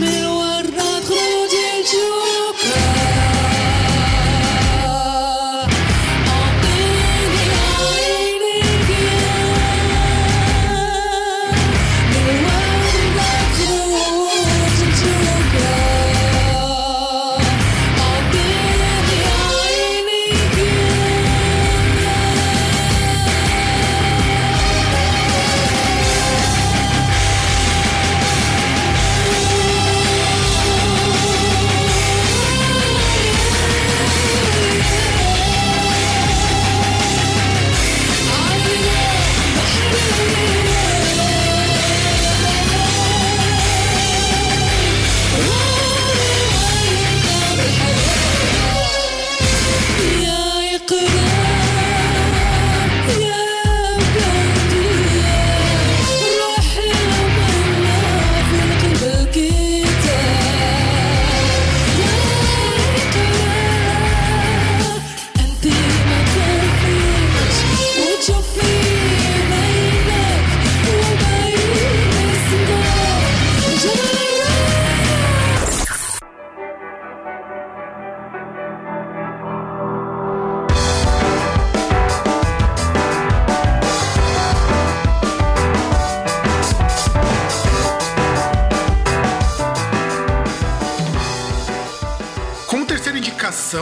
me lo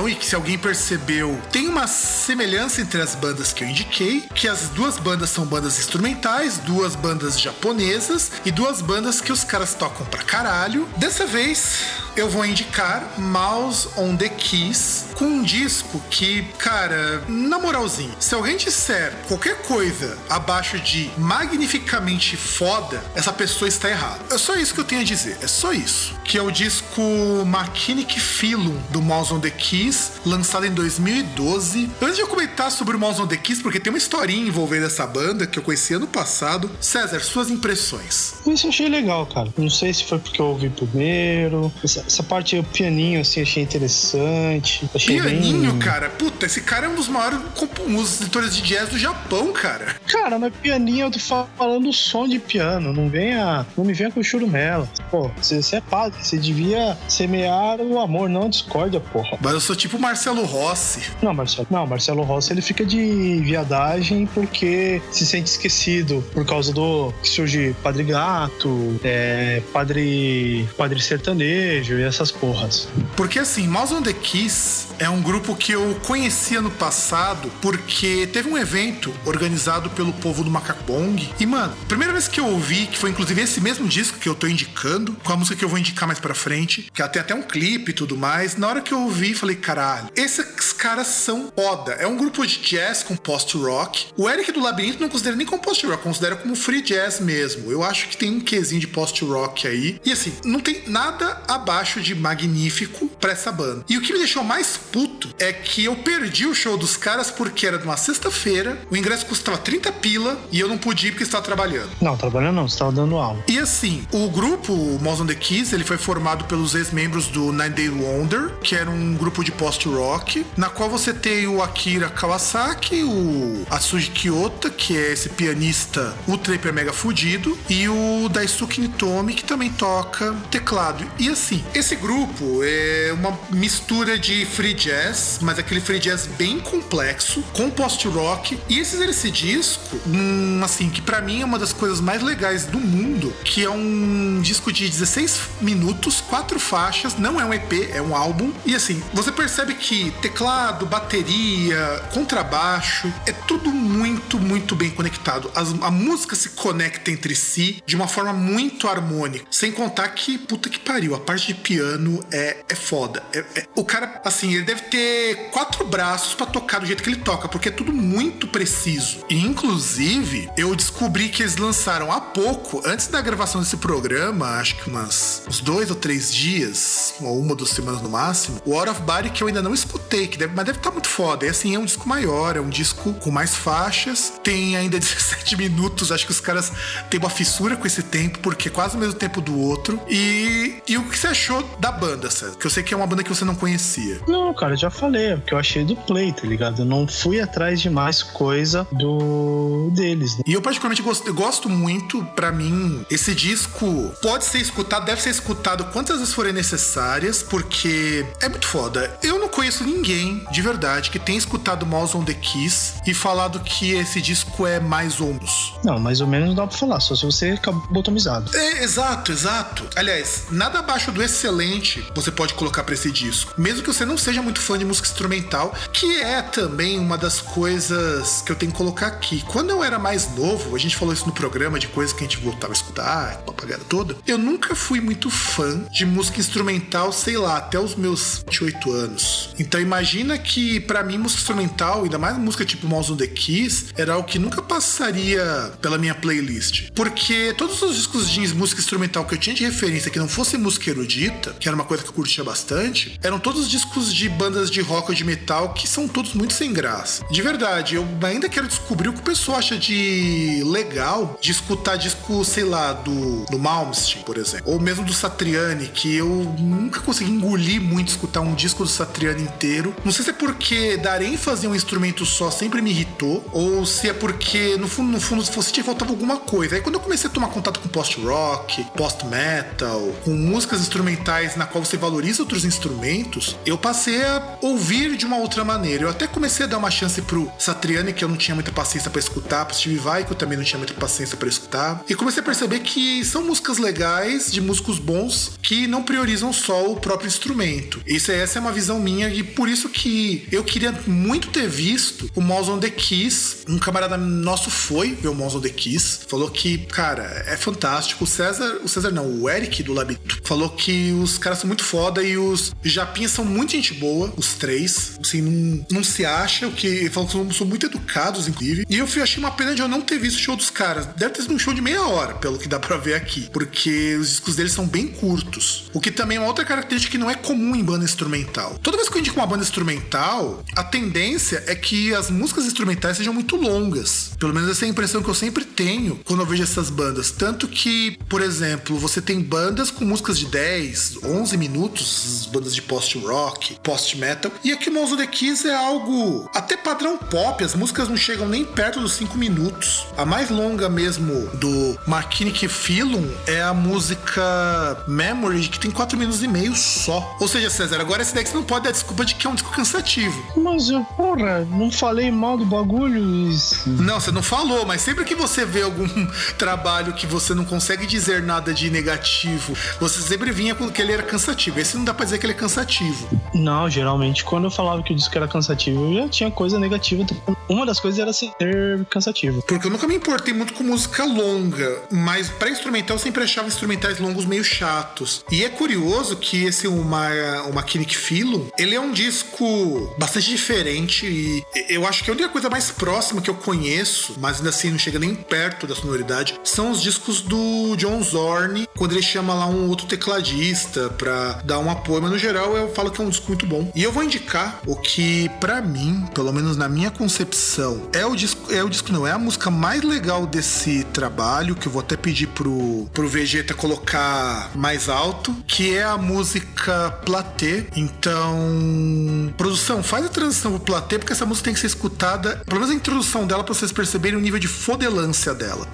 e que se alguém percebeu, tem uma semelhança entre as bandas que eu indiquei, que as duas bandas são bandas instrumentais, duas bandas japonesas e duas bandas que os caras tocam pra caralho. Dessa vez, eu vou indicar Mouse on the Keys com um disco que, cara, na moralzinha, se alguém disser qualquer coisa abaixo de magnificamente foda, essa pessoa está errada. É só isso que eu tenho a dizer, é só isso. Que é o disco Machinic Philum do Mouse on the Keys, lançado em 2012. Antes de eu comentar sobre o Mouse on the Keys, porque tem uma historinha envolvendo essa banda que eu conheci ano passado, César, suas impressões. Isso eu achei legal, cara. Não sei se foi porque eu ouvi primeiro. Essa, essa parte, o pianinho, assim, achei interessante. Achei Pianinho, bem... cara. Puta, esse cara é um dos maiores compositores de jazz do Japão, cara. Cara, mas pianinho, eu tô falando som de piano. Não venha, não me venha com churumela. Pô, você, você é padre, você devia semear o amor, não a discórdia, porra. Mas eu sou tipo Marcelo Rossi. Não, Marcelo, não, Marcelo Rossi ele fica de viadagem porque se sente esquecido por causa do que surge Padre Gato, é, Padre Padre Sertanejo e essas porras. Porque assim, Mouse on the Keys é um grupo que eu conhecia no passado porque teve um evento organizado pelo povo do Macacbong. E, mano, primeira vez que eu ouvi, que foi inclusive esse mesmo disco que eu tô indicando, com a música que eu vou indicar mais pra frente, que ela tem até um clipe e tudo mais, na hora que eu ouvi, falei, caralho, esses caras são foda. É um grupo de jazz com post-rock. O Eric do Labirinto não considera nem como post-rock, considera como free jazz mesmo. Eu acho que tem um quesinho de post-rock aí. E assim, não tem nada abaixo de magnífico pra essa banda. E o que me deixou mais puto é que eu perdi o show dos caras porque era numa sexta-feira, o ingresso custava 30 pila e eu não podia ir porque estava trabalhando. Não, trabalhando não, você tava dando aula. E assim, o grupo Mouse on the Keys, ele foi formado pelos ex-membros do Nine Day Wonder, que era um grupo de post-rock, na qual você tem o Akira Kawasaki, o Atsuji Kyoto, que é esse pianista ultra hiper mega fudido, e o Daisuke Nitomi, que também toca teclado. E assim, esse grupo é uma mistura de free jazz, mas aquele free jazz bem complexo, com post-rock. E fizeram esse disco, hum, assim, que para mim é uma das coisas mais legais do mundo, que é um disco de 16 minutos, quatro faixas, não é um EP, é um álbum. E assim, você percebe que teclado, bateria, contrabaixo, é tudo muito, muito bem conectado. As, a música se conecta entre si de uma forma muito harmônica. Sem contar que, puta que pariu, a parte de piano é, é foda. É, é, o cara, assim, ele deve ter quatro braços para tocar do jeito que ele toca, porque é tudo muito preciso. E, inclusive, eu descobri que eles lançaram há pouco, antes da gravação desse programa, acho que umas, uns dois ou três dias, ou uma ou duas semanas no máximo, o Out of Body que eu ainda não escutei, que deve, mas deve estar tá muito foda. E assim, é um disco maior, é um disco com mais faixas, tem ainda 17 minutos, acho que os caras têm uma fissura com esse tempo, porque é quase o mesmo tempo do outro. E, e o que você achou da banda, César? Que eu sei que é uma banda que você não conhecia. Não, cara, já falei, é o que eu achei do Play, tá ligado? Eu não fui atrás de mais coisa do deles. Né? E eu particularmente gosto, gosto muito, para mim, esse disco pode ser escutado, deve ser escutado quantas vezes forem necessárias, porque é muito foda. Eu não conheço ninguém de verdade que tenha escutado Mouse on the Keys e falado que esse disco é mais ou menos. Não, mais ou menos não dá pra falar, só se você ficar botomizado. É, exato, exato. Aliás, nada abaixo do excelente você pode colocar pra esse disco. Mesmo que você não seja muito fã de música instrumental, que é também uma das coisas que eu tenho que colocar aqui. Quando eu era mais novo, a gente falou isso no programa de coisas que a gente voltava a escutar, papagada toda. Eu nunca fui muito fã de música instrumental, sei lá, até os meus 28 anos. Então imagina que para mim música instrumental, ainda mais música tipo Mouse on the Keys, era algo que nunca passaria pela minha playlist. Porque todos os discos de música instrumental que eu tinha de referência que não fosse música erudita, que era uma coisa que eu curtia bastante, eram todos discos de bandas de rock ou de metal que são todos muito sem graça. De verdade, eu ainda quero descobrir o que o pessoal acha de legal de escutar disco, sei lá, do, do Malmsteen, por exemplo, ou mesmo do Satriani, que eu nunca consegui engolir muito escutar um disco do Satriani inteiro. Não sei se é porque dar ênfase a um instrumento só sempre me irritou, ou se é porque no fundo, no fundo, fosse que faltava alguma coisa. Aí quando eu comecei a tomar contato com post-rock, post-metal, com músicas instrumentais instrumentais na qual você valoriza outros instrumentos, eu passei a ouvir de uma outra maneira. Eu até comecei a dar uma chance pro Satriani, que eu não tinha muita paciência para escutar, pro Steve Vai, que eu também não tinha muita paciência para escutar. E comecei a perceber que são músicas legais, de músicos bons, que não priorizam só o próprio instrumento. Isso, essa é uma visão minha e por isso que eu queria muito ter visto o Mouse on the Keys. Um camarada nosso foi ver o Mouse on the Keys, falou que, cara, é fantástico. O César, o César não, o Eric do Labirinto, falou que os caras são muito foda e os Japinhas são muito gente boa, os três. Assim, não, não se acha, o que falou que são, são muito educados, inclusive. E eu fui, achei uma pena de eu não ter visto o show dos caras. Deve ter sido um show de meia hora, pelo que dá pra ver aqui. Porque os discos deles são bem curtos. O que também é uma outra característica que não é comum em banda instrumental. Toda vez que eu indico uma banda instrumental, a tendência é que as músicas instrumentais sejam muito longas. Pelo menos essa é a impressão que eu sempre tenho quando eu vejo essas bandas. Tanto que, por exemplo, você tem bandas com músicas de 10, 11 minutos, bandas de post-rock, post-metal. E aqui o of the Keys é algo até padrão pop, as músicas não chegam nem perto dos 5 minutos. A mais longa mesmo do Mechanic Philum é a música Memory, que tem 4 minutos e meio só. Ou seja, César, agora esse deck você não pode dar desculpa de que é um disco cansativo. Mas eu, porra, não falei mal do bagulho. Isso. Não, você não falou, mas sempre que você vê algum trabalho que você não consegue dizer nada de negativo, você sempre vinha com que ele era cansativo. Esse não dá pra dizer que ele é cansativo. Não, geralmente quando eu falava que o disco era cansativo, eu já tinha coisa negativa. Uma das coisas era ser cansativo. Porque eu nunca me importei muito com música longa, mas para instrumental eu sempre achava instrumentais longos meio chatos. E é curioso que esse uma uma Kinnick Philo, ele é um disco bastante diferente e eu acho que a única coisa mais próxima que eu conheço, mas ainda assim não chega nem perto da sonoridade, são os discos do John Zorn, quando ele chama lá um outro tecladista pra dar um apoio, mas no geral eu falo que é um disco muito bom. E eu vou indicar o que para mim, pelo menos na minha concepção, é o disco, é o disco não, é a música mais legal desse trabalho, que eu vou até pedir pro, pro Vegeta colocar mais alto, que é a música Platê. Então, produção, faz a transição pro Platê, porque essa música tem que ser escutada, pelo menos a introdução dela, pra vocês perceberem o nível de fodelância dela.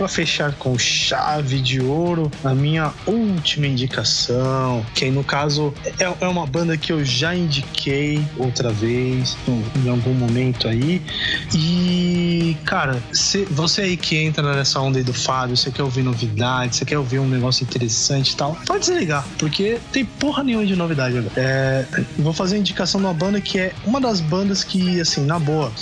Para fechar com chave de ouro a minha última indicação, que no caso é, é uma banda que eu já indiquei outra vez, em algum momento aí. E, cara, se, você aí que entra nessa onda aí do Fábio, você quer ouvir novidades, você quer ouvir um negócio interessante e tal, pode desligar, porque tem porra nenhuma de novidade agora. É, vou fazer a indicação de uma banda que é uma das bandas que, assim, na boa,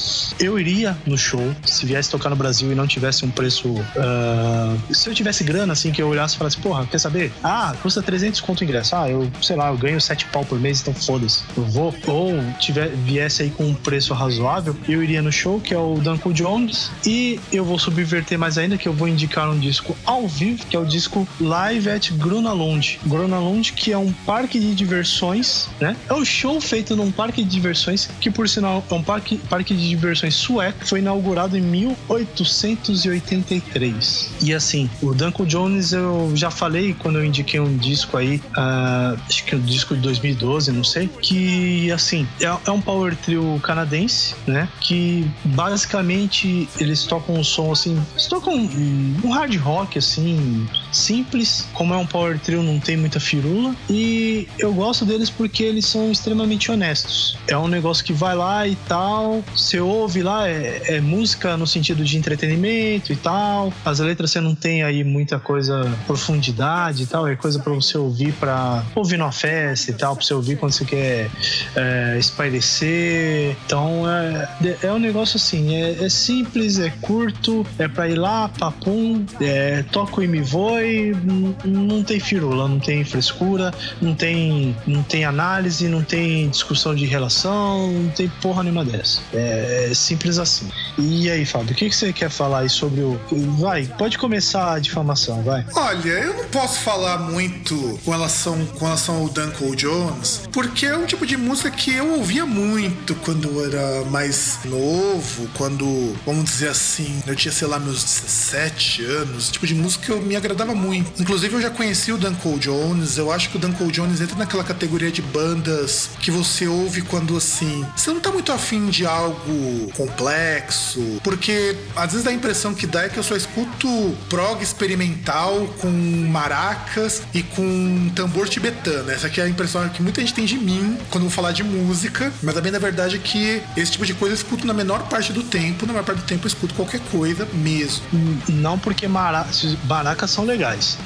eu iria no show se viesse tocar no Brasil e não tivesse um preço. Uh, se eu tivesse grana, assim, que eu olhasse e falasse, porra, quer saber? Ah, custa 300 conto o ingresso. Ah, eu, sei lá, eu ganho 7 pau por mês, então foda-se. Eu vou. Ou tiver, viesse aí com um preço razoável, eu iria no show, que é o Duncan Jones. E eu vou subverter mais ainda, que eu vou indicar um disco ao vivo, que é o disco Live at Grunalund. Grunalund, que é um parque de diversões, né? É um show feito num parque de diversões, que por sinal é um parque, parque de diversões sueco, foi inaugurado em 1883. E assim, o Duncan Jones eu já falei quando eu indiquei um disco aí, uh, acho que um disco de 2012, não sei, que assim, é, é um power trio canadense, né? Que basicamente eles tocam um som assim, eles tocam um, um hard rock assim, simples, como é um power trio, não tem muita firula. E eu gosto deles porque eles são extremamente honestos. É um negócio que vai lá e tal, você ouve lá, é, é música no sentido de entretenimento e tal. As letras você não tem aí muita coisa, profundidade e tal, é coisa para você ouvir para ouvir numa festa e tal, pra você ouvir quando você quer é, espairecer. Então é, é um negócio assim, é, é simples, é curto, é pra ir lá, papum, é, toco e me voe, não, não tem firula, não tem frescura, não tem, não tem análise, não tem discussão de relação, não tem porra nenhuma dessa. É, é simples assim. E aí, Fábio, o que, que você quer falar aí sobre o. Vai, pode começar a difamação, vai. Olha, eu não posso falar muito com relação, com relação ao Duncan Jones, porque é um tipo de música que eu ouvia muito quando era mais novo, quando, vamos dizer assim, eu tinha, sei lá, meus 17 anos, tipo de música que eu me agradava muito. Inclusive, eu já conheci o Duncan Jones, eu acho que o Duncan Jones entra naquela categoria de bandas que você ouve quando, assim, você não tá muito afim de algo complexo, porque às vezes a impressão que dá é que eu só escuto prog experimental com maracas e com tambor tibetano. Essa aqui é a impressão que muita gente tem de mim quando eu vou falar de música, mas a bem da verdade é que esse tipo de coisa eu escuto na menor parte do tempo, na maior parte do tempo eu escuto qualquer coisa mesmo. Não porque mara maracas são legais.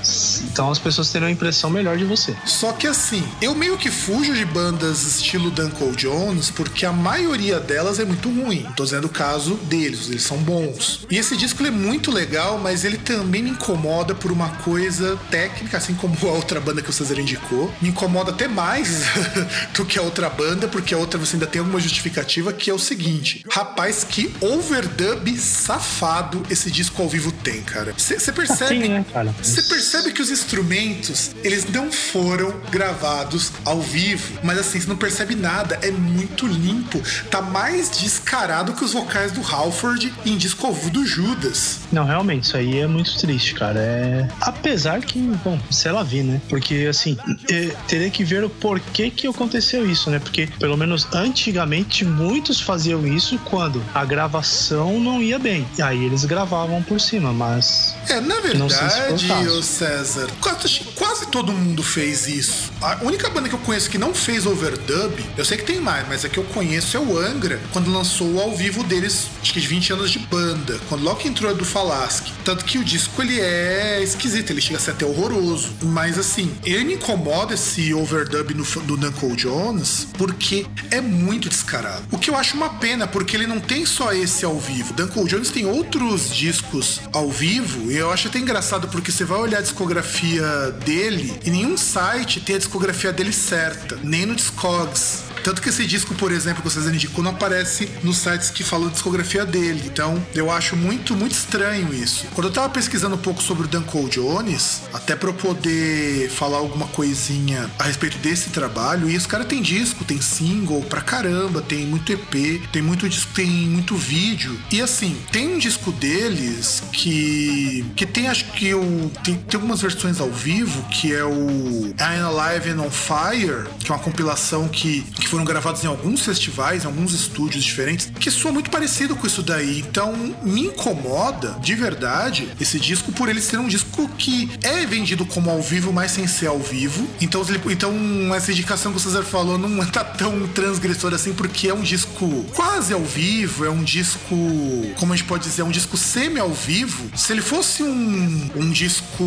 Então as pessoas terão uma impressão melhor de você. Só que assim, eu meio que fujo de bandas estilo Duncan Jones porque a maioria delas é muito ruim. Tô dizendo o caso deles, eles são bons. E esse disco é muito legal, mas ele também me incomoda por uma coisa técnica, assim como a outra banda que o César indicou. Me incomoda até mais do que a outra banda, porque a outra você ainda tem alguma justificativa, que é o seguinte: rapaz, que overdub safado esse disco ao vivo tem, cara. Você percebe? né, Você percebe que os instrumentos, eles não foram gravados ao vivo, mas assim, você não percebe nada, é muito limpo. Tá mais descarado que os vocais do Halford em disco ao vivo do Judas. Não, realmente, isso aí é muito triste, cara. É... Apesar que, bom, sei lá vi, né? Porque, assim, é, teria que ver o porquê que aconteceu isso, né? Porque, pelo menos antigamente, muitos faziam isso quando a gravação não ia bem. E aí eles gravavam por cima, mas. É, na verdade, o César, quase, quase todo mundo fez isso. A única banda que eu conheço que não fez overdub, eu sei que tem mais, mas a que eu conheço é o Angra, quando lançou o ao vivo deles, acho que de 20 anos de banda, quando logo entrou a do Falasque. Tanto que o disco ele é esquisito, ele chega a ser até horroroso. Mas assim, ele me incomoda esse overdub no, do Duncan Jones porque é muito descarado. O que eu acho uma pena, porque ele não tem só esse ao vivo. Duncan Jones tem outros discos ao vivo, e eu acho até engraçado porque você vai olhar a discografia dele e nenhum site tem a discografia dele certa, nem no Discogs. Tanto que esse disco, por exemplo, que vocês indicou, não aparece nos sites que falam discografia dele. Então, eu acho muito, muito estranho isso. Quando eu tava pesquisando um pouco sobre o Duncan Jones, até pra eu poder falar alguma coisinha a respeito desse trabalho, e esse cara tem disco, tem single pra caramba, tem muito EP, tem muito disco, tem muito vídeo. E assim, tem um disco deles que que tem acho que o tem, tem algumas versões ao vivo, que é o I'm Alive and on Fire, que é uma compilação que, que foram gravados em alguns festivais, em alguns estúdios diferentes, que soa muito parecido com isso daí. Então, me incomoda, de verdade, esse disco por ele ser um disco que é vendido como ao vivo, mas sem ser ao vivo. Então, então essa indicação que o César falou não tá tão transgressora assim, porque é um disco quase ao vivo, é um disco, como a gente pode dizer, é um disco semi ao vivo. Se ele fosse um, um disco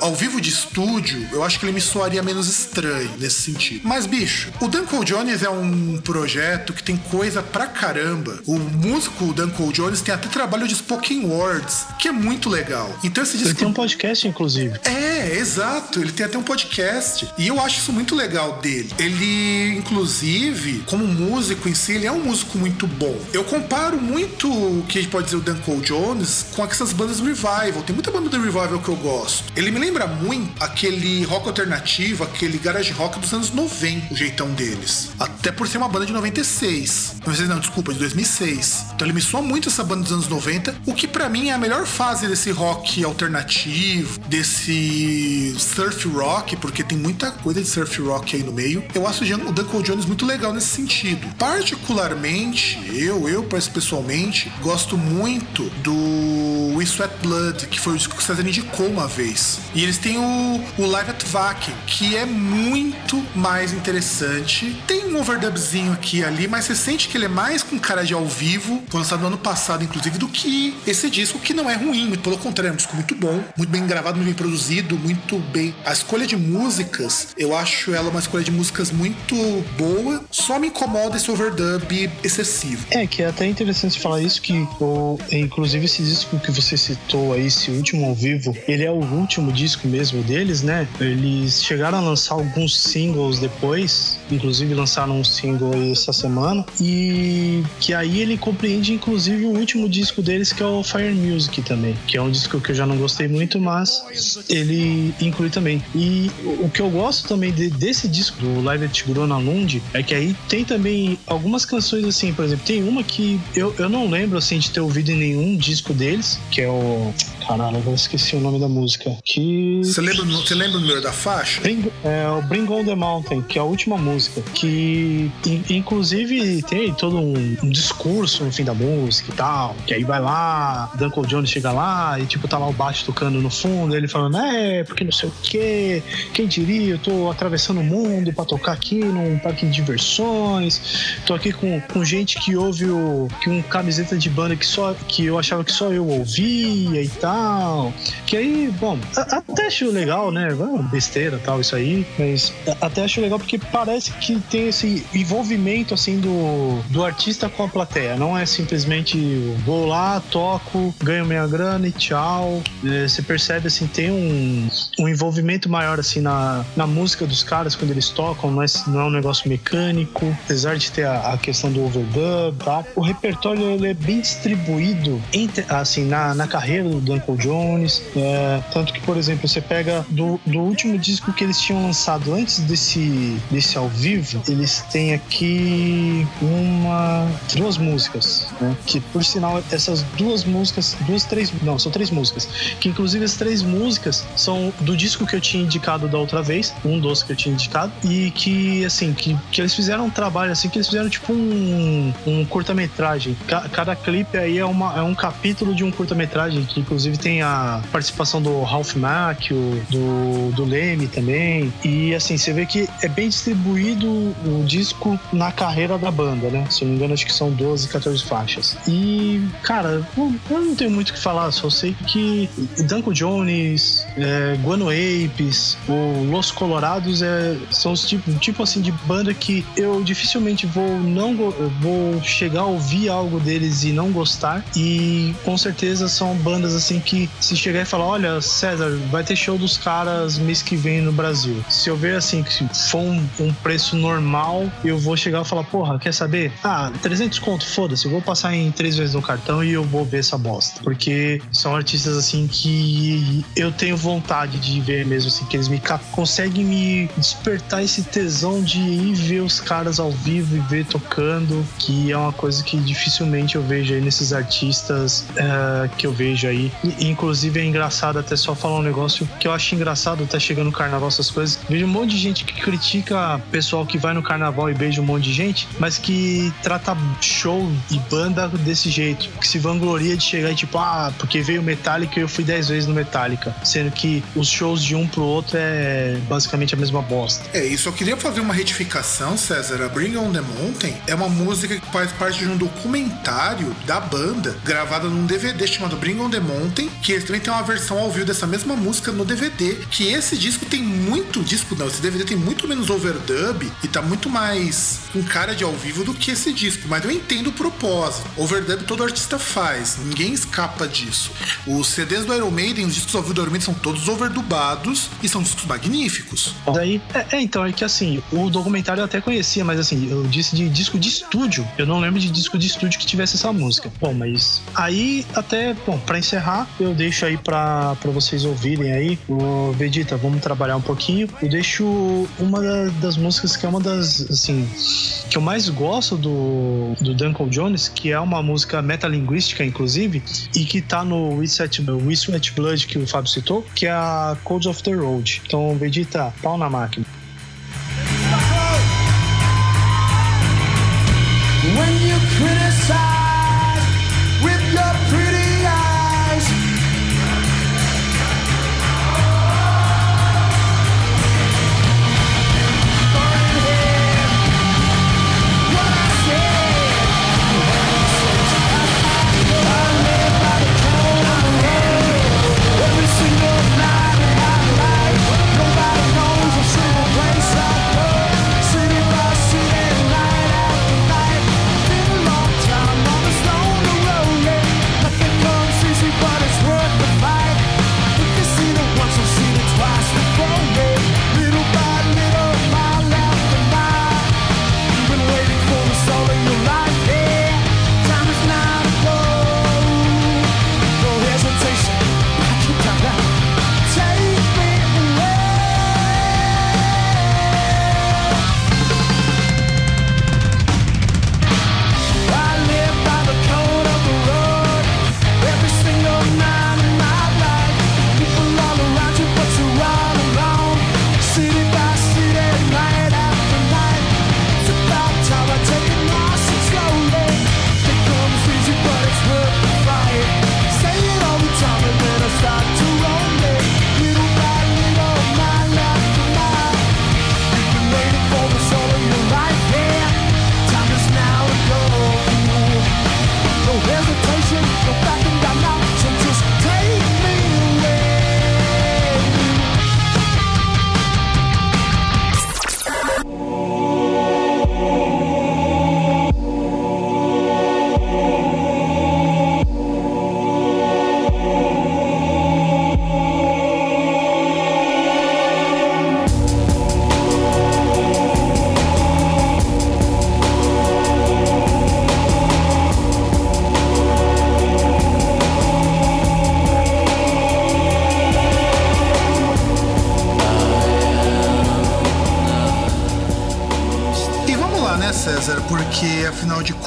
ao vivo de estúdio, eu acho que ele me soaria menos estranho nesse sentido. Mas, bicho, o Duncan Jones é um projeto que tem coisa pra caramba. O músico Duncan Jones tem até trabalho de spoken words, que é muito legal. Então esse disco... Ele tem um podcast, inclusive. É, exato. Ele tem até um podcast. E eu acho isso muito legal dele. Ele, inclusive, como músico em si, ele é um músico muito bom. Eu comparo muito o que a gente pode dizer o Duncan Jones com essas bandas revival. Tem muita banda do revival que eu gosto. Ele me lembra muito aquele rock alternativo, aquele garage rock dos anos 90, o jeitão deles. Até por ser uma banda de 96. 96 não, desculpa, de 2006. Então ele me soa muito essa banda dos anos 90, o que para mim é a melhor fase desse rock alternativo, desse surf rock, porque tem muita coisa de surf rock aí no meio. Eu acho o Duncan Jones muito legal nesse sentido. Particularmente, eu, eu pessoalmente, gosto muito do We Sweat Blood, que foi o disco que o César indicou uma vez. E eles têm o, o Live at Vacuum, que é muito mais interessante. Tem um overdubzinho aqui e ali, mas você sente que ele é mais com cara de ao vivo, lançado no ano passado, inclusive, do que esse disco, que não é ruim, muito pelo contrário, é um disco muito bom, muito bem gravado, muito bem produzido, muito bem. A escolha de músicas, eu acho ela uma escolha de músicas muito boa, só me incomoda esse overdub excessivo. É, que é até interessante falar isso, que o, inclusive esse disco que você citou aí, esse último ao vivo, ele é o último disco mesmo deles, né? Eles chegaram a lançar alguns singles depois, inclusive lançaram um single essa semana, e que aí ele compreende inclusive o último disco deles, que é o Fire Music também, que é um disco que eu já não gostei muito, mas ele inclui também. E o que eu gosto também de, desse disco, do Live at Grona Lund, é que aí tem também algumas canções assim, por exemplo, tem uma que eu, eu não lembro assim de ter ouvido em nenhum disco deles, que é o Caralho, agora esqueci o nome da música. Que. Você lembra, você lembra o número da faixa? Bring, é o Bring On the Mountain, que é a última música. Que inclusive tem todo um, um, discurso no fim da música e tal. Que aí vai lá, Duncan Jones chega lá e tipo tá lá o baixo tocando no fundo. ele falando, é, porque não sei o que. Quem diria, eu tô atravessando o mundo pra tocar aqui num parque de diversões. Tô aqui com, com gente que ouve o. que um camiseta de banda que só. que eu achava que só eu ouvia e tal tal. Que aí, bom, até acho legal, né? Besteira tal, isso aí. Mas até acho legal porque parece que tem esse envolvimento, assim, do, do artista com a plateia. Não é simplesmente vou lá, toco, ganho minha grana e tchau. É, você percebe, assim, tem um, um envolvimento maior, assim, na, na música dos caras quando eles tocam. Não é, não é um negócio mecânico. Apesar de ter a, a questão do overdub tal. O repertório, ele é bem distribuído, entre, assim, na, na carreira do Jones. É, tanto que, por exemplo, você pega do, do último disco que eles tinham lançado antes desse, desse ao vivo, eles têm aqui uma. duas músicas, né? Que por sinal, essas duas músicas, duas, três. Não, são três músicas. Que inclusive as três músicas são do disco que eu tinha indicado da outra vez, um dos que eu tinha indicado, e que assim, que, que eles fizeram um trabalho assim, que eles fizeram tipo um, um curta-metragem. Cada clipe aí é, uma, é um capítulo de um curta-metragem, que inclusive tem a participação do Ralph Macchio, do, do Leme também. E assim, você vê que é bem distribuído o disco na carreira da banda, né? Se eu não me engano, acho que são 12, 14 faixas. E, cara, eu não tenho muito o que falar, só sei que Danko Jones, é, Guano Apes, o Los Colorados é, são os tipo, tipo assim de banda que eu dificilmente vou não vou chegar a ouvir algo deles e não gostar. E com certeza são bandas assim que se chegar e falar, olha, César, vai ter show dos caras mês que vem no Brasil. Se eu ver assim, que for um, um preço normal, eu vou chegar e falar, porra, quer saber? Ah, 300 conto, foda-se, eu vou passar em três vezes no cartão e eu vou ver essa bosta. Porque são artistas assim que eu tenho vontade de ver mesmo, assim, que eles me conseguem me despertar esse tesão de ir ver os caras ao vivo e ver tocando, que é uma coisa que dificilmente eu vejo aí nesses artistas uh, que eu vejo aí. E, inclusive é engraçado até só falar um negócio que eu acho engraçado, tá chegando o carnaval, essas coisas. Vejo um monte de gente que critica pessoal que vai no carnaval e beija um monte de gente, mas que trata show e banda desse jeito. Que se vangloria de chegar e tipo, ah, porque veio Metallica e eu fui 10 vezes no Metallica. Sendo que os shows de um pro outro é basicamente a mesma bosta. É, isso eu queria fazer uma retificação, César. A Bring on the Mountain é uma música que faz parte de um documentário da banda, gravada num DVD chamado Bring on the Mountain, que eles também tem uma versão ao vivo dessa mesma música no DVD. Que esse disco tem muito. Disco não, esse DVD tem muito menos overdub e tá muito mais com cara de ao vivo do que esse disco. Mas eu entendo o propósito. Overdub todo artista faz, ninguém escapa disso. Os CDs do Iron Maiden, os discos ao vivo do Iron Maiden são todos overdubados e são discos magníficos. Daí, é, é, então, é que assim, o documentário eu até conhecia, mas assim, eu disse de disco de estúdio. Eu não lembro de disco de estúdio que tivesse essa música. Bom, mas aí até, bom, para encerrar, eu deixo aí para vocês ouvirem aí. O Vegeta, vamos trabalhar um pouquinho. Eu deixo uma das músicas que é uma das, assim, que eu mais gosto do, do Duncan Jones, que é uma música metalinguística, inclusive, e que tá no We Sweat, We Sweat Blood que o Fábio citou, que é a Codes of the Road. Então, Vegeta, pau na máquina.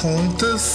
Contas,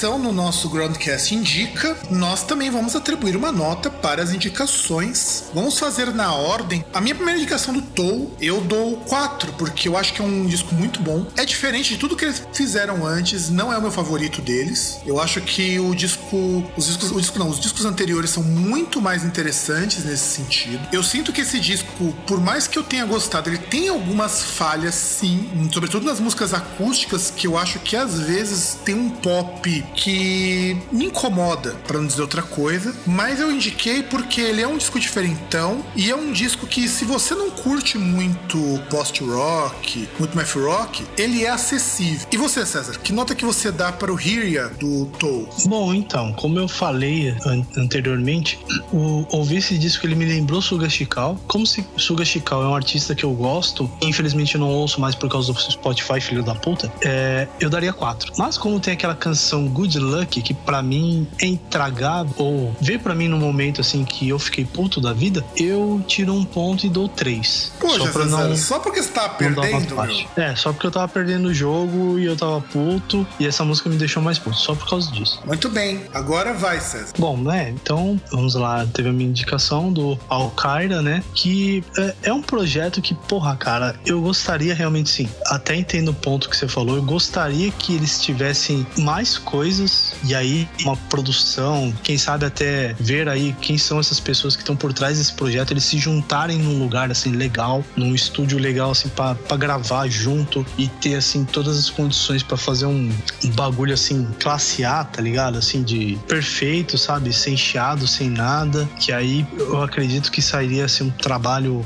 tradição no nosso Groundcast indica, nós também vamos atribuir uma nota para as indicações. Vamos fazer na ordem. A minha primeira indicação do Toll, eu dou 4, porque eu acho que é um disco muito bom. É diferente de tudo que eles fizeram antes, não é o meu favorito deles. Eu acho que o disco. Os discos. O disco não, os discos anteriores são muito mais interessantes nesse sentido. Eu sinto que esse disco, por mais que eu tenha gostado, ele tem algumas falhas, sim. Sobretudo nas músicas acústicas, que eu acho que às vezes tem um pop que me incomoda, para não dizer outra coisa. Mas eu indiquei porque ele é um disco diferentão e é um disco que, se você não curte muito post-rock, muito math rock, ele é acessível. E você, César, que nota que você dá para o Hyria do Toll? Bom, então, como eu falei an- anteriormente, o, ouvir esse disco ele me lembrou Suga Chikal. Como se Suga Chikal é um artista que eu gosto, infelizmente eu não ouço mais por causa do Spotify, filho da puta, é, eu daria 4. Mas como tem aquela canção Good Luck, que para mim é intragável, ou veio para mim no momento assim que eu fiquei puto da vida, eu tiro um ponto e dou 3. Poxa, só, pra César, não, só porque você tava perdendo, meu. É, só porque eu tava perdendo o jogo e eu tava puto, e essa música me deixou mais puto, só por causa disso. Muito bem, agora vai, César. Bom, né? Então, vamos lá. Teve a minha indicação do Al-Qaeda, né? Que é, é um projeto que, porra, cara, eu gostaria realmente sim. Até entendo o ponto que você falou. Eu gostaria que eles tivessem mais coisas e aí uma produção, quem sabe até ver aí quem são essas pessoas que estão por trás desse projeto, eles se juntarem num lugar assim legal, num estúdio legal assim pra gravar junto e ter assim todas as condições pra fazer um, um bagulho assim classe A, tá ligado? Assim de perfeito, sabe? Sem chiado, sem nada, que aí eu acredito que sairia assim um trabalho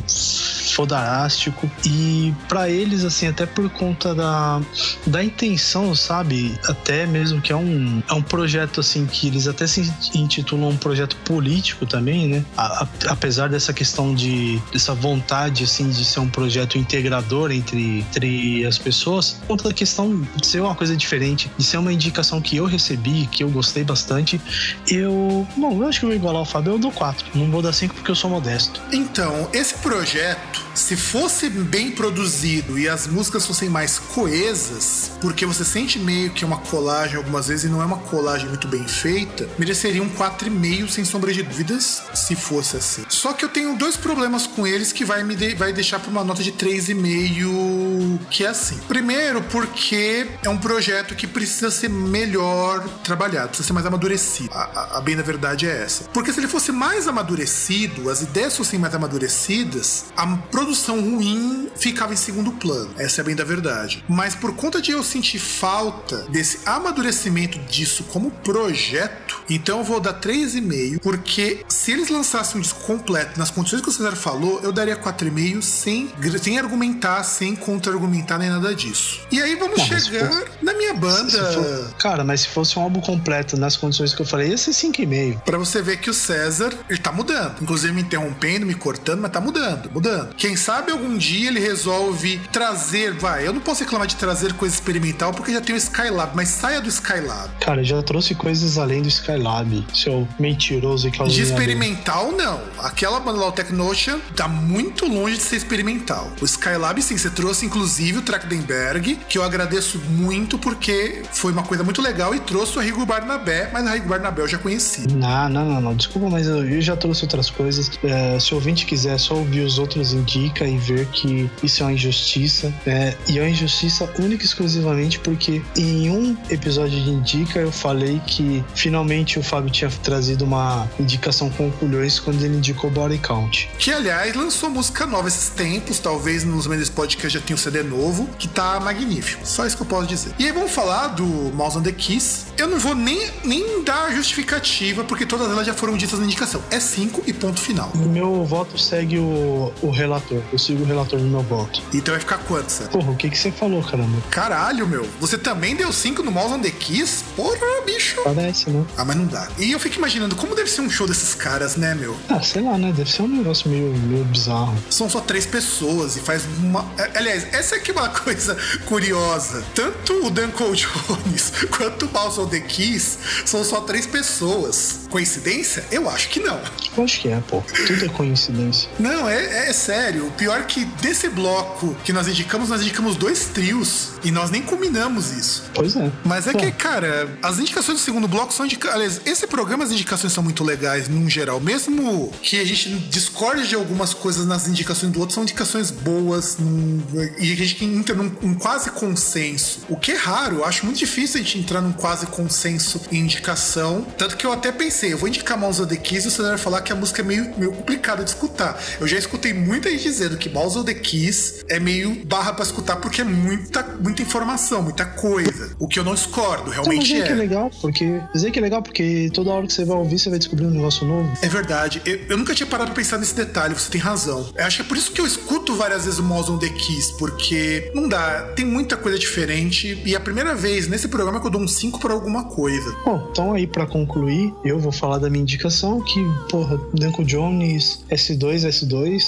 fodarástico e pra eles assim até por conta da, da intenção, sabe? Até mesmo que é um, é um projeto assim que eles até se intitulam um projeto político também, né? A- a- apesar dessa questão de dessa vontade assim de ser um projeto integrador entre, entre as pessoas, por conta da questão de ser uma coisa diferente, de ser uma indicação que eu recebi, que eu gostei bastante, eu, bom, eu acho que eu vou igualar o Fábio, eu dou 4. Não vou dar 5 porque eu sou modesto. Então, esse projeto, se fosse bem produzido e as músicas fossem mais coesas, porque você sente meio que é uma colagem algumas vezes e não é uma colagem muito bem feita, mereceria um 4,5 sem sombra de dúvidas, se fosse assim. Só que eu tenho dois problemas com eles que vai me de- vai deixar para uma nota de 3,5, que é assim. Primeiro, porque é um projeto que precisa ser melhor trabalhado, precisa ser mais amadurecido. A, a- a bem da verdade é essa. Porque se ele fosse mais amadurecido, as ideias fossem mais amadurecidas, a produção ruim ficava em segundo plano. Essa é bem da verdade. Mas por conta de eu sentir falta desse amadurecimento disso como projeto, então eu vou dar 3,5, porque se eles lançassem um disco completo nas condições que o César falou, eu daria 4,5 sem, sem argumentar, sem contra-argumentar nem nada disso. E aí vamos Não, chegar fosse- na minha banda. for- cara, mas se fosse um álbum completo nas condições que eu falei, ia ser 5,5. Pra você ver que o César, ele tá mudando. Inclusive me interrompendo, me cortando, mas tá mudando, mudando. Quem sabe algum dia ele resolve trazer, vai, eu não posso reclamar de trazer coisa experimental porque já tem o Skylab, mas saia do Skylab. Cara, eu já trouxe coisas além do Skylab, seu mentiroso e De caluniador. experimental, não. Aquela banda lá, o Technotion, tá muito longe de ser experimental. O Skylab, sim, você trouxe inclusive o Trachtenberg, que eu agradeço muito porque foi uma coisa muito legal e trouxe o Rigo Barnabé, mas o Rigo Barnabé eu já conheci. Não, não, não, não. Desculpa, mas eu, já trouxe outras coisas. É, se o ouvinte quiser só ouvir os outros indica e ver que isso é uma injustiça. É, e é uma injustiça única e exclusivamente porque em um episódio de Indica eu falei que finalmente o Fábio tinha trazido uma indicação com culhões quando ele indicou Body Count. Que, aliás, lançou música nova esses tempos. Talvez nos meus podcasts já tenha um CD novo, que tá magnífico. Só isso que eu posso dizer. E aí vamos falar do Mouse on the Keys. Eu não vou nem, nem dar justificativa, porque todas elas já foram ditas na indicação. É 5 e ponto final. O meu voto segue o, o relator. Eu sigo o relator no meu voto. Então vai ficar quanto, Sam? Porra, o que, que você falou, caramba? Caralho, meu. Você também deu 5 no Mouse on the Keys? Porra, bicho. Parece, né? Ah, mas não dá. E eu fico imaginando como deve ser um show desses caras, né, meu? Ah, sei lá, né? Deve ser um negócio meio, meio bizarro. São só três pessoas e faz uma. é, Aliás, essa aqui é uma coisa curiosa. Tanto o Dan Cole Jones quanto o Mouse on the Keys são só três pessoas. Coincidência? Eu acho que não. Eu acho que é, pô. Tudo é coincidência. Não, é, é sério. O pior é que desse bloco que nós indicamos, nós indicamos dois trios e nós nem combinamos isso. Pois é. Mas é Bom, que, cara, as indicações do segundo bloco são indicações. Aliás, esse programa, as indicações são muito legais, num geral. Mesmo que a gente discorde de algumas coisas nas indicações do outro, são indicações boas num- e a gente entra num, num quase consenso. O que é raro, eu acho muito difícil a gente entrar num quase consenso em indicação. Tanto que eu até pensei, eu vou indicar Mouse of the Keys e você vai falar que a música é meio, meio complicada de escutar. Eu já escutei muita gente dizendo que Mouse of the Keys é meio barra pra escutar porque é muita, muita informação, muita coisa. O que eu não discordo, Então, mas realmente é que é legal, porque. Dizer que é legal, porque toda hora que você vai ouvir, você vai descobrir um negócio novo. É verdade. Eu, eu nunca tinha parado pra pensar nesse detalhe, você tem razão. Eu acho que é por isso que eu escuto várias vezes o Mouse on the Keys, porque não dá, tem muita coisa diferente. E é a primeira vez nesse programa que eu dou um 5 pra alguma coisa. Bom, então aí pra concluir, eu vou falar da minha indicação, que, porra, Danko Jones, S2, S2,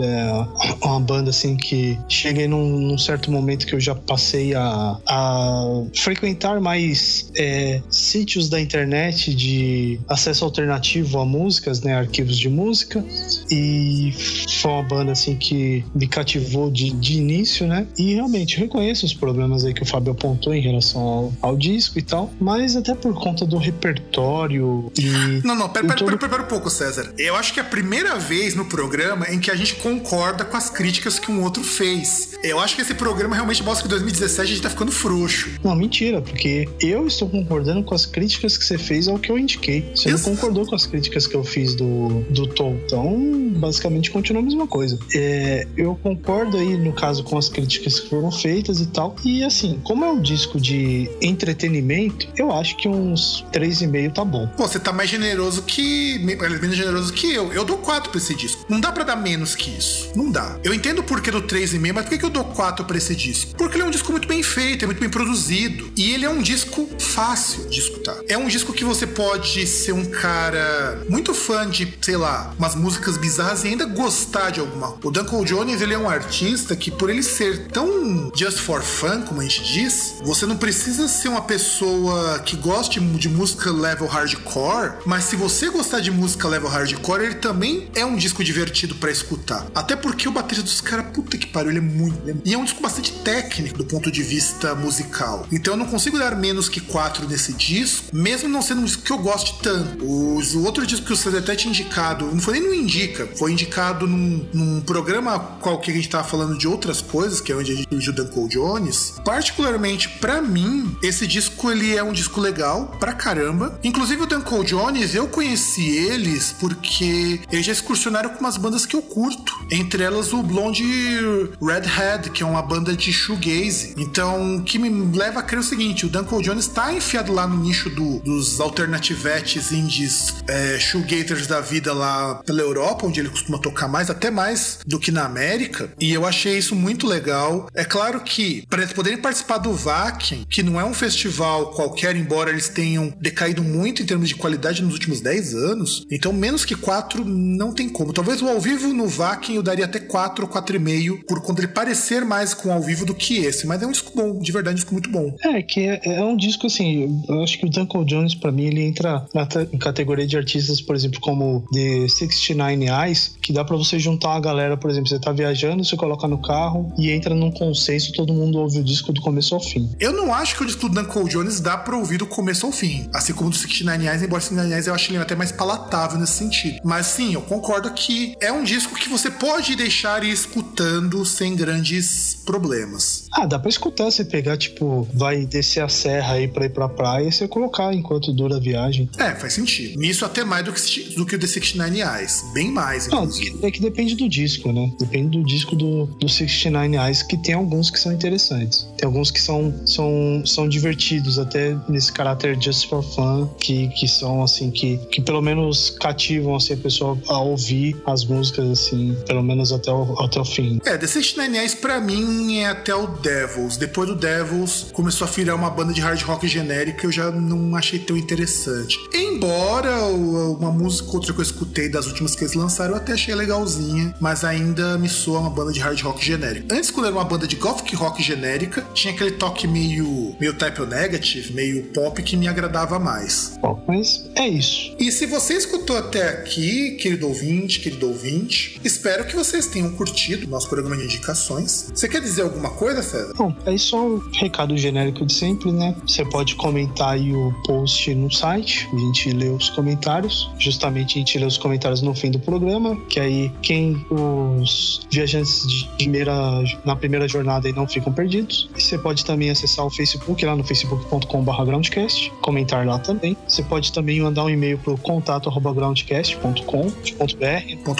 é uma banda assim que cheguei num, num certo momento que eu já passei a, a frequentar mais é, sítios da internet de acesso alternativo a músicas, né, arquivos de música, e foi uma banda assim que me cativou de, de início, né, e realmente reconheço os problemas aí que o Fábio apontou em relação ao, ao disco e tal, mas até por conta do repertório e... Não, não, pera, pera, todo... pera, pera, pera um pouco, César. Eu acho que é a primeira vez no programa em que a gente concorda com as críticas que um outro fez. Eu acho que esse programa realmente mostra que em 2017 a gente tá ficando frouxo. Não, mentira, porque eu estou concordando com as críticas que você fez ao que eu indiquei. Você Exato. não concordou com as críticas que eu fiz do, do Tom. Então, basicamente, continua a mesma coisa. É, eu concordo aí, no caso, com as críticas que foram feitas e tal. E assim, como é um disco de entretenimento, eu acho que uns 3,5 tá bom. Pô, você tá mais generoso que. menos generoso que eu. Eu dou 4 pra esse disco. Não dá pra dar menos que isso. Não dá. Eu entendo o porquê do 3,5, mas por que eu dou 4 pra esse disco? Porque ele é um disco muito bem feito, é muito bem produzido. E ele é um disco fácil de escutar. É um disco que você pode ser um cara muito fã de, sei lá, umas músicas bizarras e ainda gostar de alguma. O Duncan Jones, ele é um artista que, por ele ser tão just for fun, como a gente diz, você não precisa ser uma pessoa que goste de música level hardcore, mas se você gostar de música level hardcore, ele também é um disco divertido para escutar. Até porque o baterista dos caras, puta que pariu, ele é muito. Ele é... E é um disco bastante técnico do ponto de vista musical. Então eu não consigo dar menos que 4 nesse disco, mesmo não sendo um disco que eu goste tanto. Os, o outro disco que o CD até tinha indicado, não foi nem no Indica, foi indicado num, num programa qualquer que a gente tava falando de outras coisas, que é onde a gente viu Dan Cole Jones. Particularmente para mim, esse disco ele é um disco legal pra caramba. Inclusive o Dan Cole Jones, eu conheci eles porque eles já excursionaram com umas bandas que eu curto. Entre elas o Blonde Redhead, que é uma banda de shoegaze. Então, o que me leva a crer o seguinte: o Duncan Jones está enfiado lá no nicho do, dos alternativetes indies é, shoegazers da vida lá pela Europa, onde ele costuma tocar mais, até mais do que na América. E eu achei isso muito legal. É claro que, para eles poderem participar do Vacuum, que não é um festival qualquer, embora eles tenham decaído muito em termos de qualidade nos últimos 10 anos, então menos que 4 não tem como. Talvez o ao vivo no Vacuum eu daria até 4 ou 4,5 por conta ele parecer mais com ao vivo do que esse, mas é um disco bom, de verdade, um disco muito bom. É, que é, é um disco assim, eu acho que o Duncan Jones, para mim, ele entra na categoria de artistas, por exemplo, como The 69 Eyes, que dá para você juntar a galera, por exemplo, você tá viajando, você coloca no carro e entra num consenso, todo mundo ouve o disco do começo ao fim. Eu não acho que o disco do Duncan Jones dá pra ouvir do começo ao fim, assim como o do 69 Eyes, embora o 69 Eyes eu acho ele até mais palatável nesse sentido. Mas sim, eu concordo que é um disco que você pode deixar ir escutando sem grandes problemas. Ah, dá pra escutar, você pegar, tipo, vai descer a serra aí pra ir pra praia e você colocar enquanto dura a viagem. É, faz sentido. Nisso até mais do que, do que o The 69 Eyes. Bem mais, inclusive. Não, é que depende do disco, né? Depende do disco do, do 69 Eyes, que tem alguns que são interessantes. Tem alguns que são, são, são divertidos, até nesse caráter just for fun, que, que são, assim, que, que pelo menos cativam, assim, a pessoa a ouvir as músicas, assim, pelo menos até o, até o fim. É, The 69 Eyes pra mim é até o Devils. Depois do Devils, começou a virar uma banda de hard rock genérica, eu já não achei tão interessante. Embora uma música ou outra que eu escutei das últimas que eles lançaram, eu até achei legalzinha, mas ainda me soa uma banda de hard rock genérica. Antes, quando era uma banda de gothic rock genérica, tinha aquele toque meio, meio type o negative, meio pop que me agradava mais. Bom, mas é isso. E se você escutou até aqui, querido ouvinte, querido ouvinte, espero que vocês tenham curtido nosso programa de indicações. Você quer dizer alguma coisa, César? Bom, é só o recado genérico de sempre, né? Você pode comentar aí o post no site, a gente lê os comentários. Justamente a gente lê os comentários no fim do programa, que aí quem os viajantes de primeira, na primeira jornada aí não ficam perdidos. Você pode também acessar o Facebook lá no facebook.com.br groundcast, comentar lá também. Você pode também mandar um e-mail para o contato groundcast.com.br, por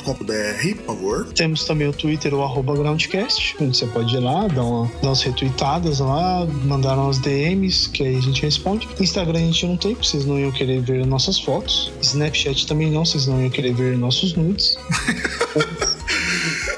favor. Temos também o Twitter, o arroba groundcast, onde você pode ir lá, dar, uma, dar umas retweetadas lá, mandar umas DMs, que aí a gente responde. Instagram a gente não tem, porque vocês não iam querer ver nossas fotos. Snapchat também não, vocês não iam querer ver nossos nudes.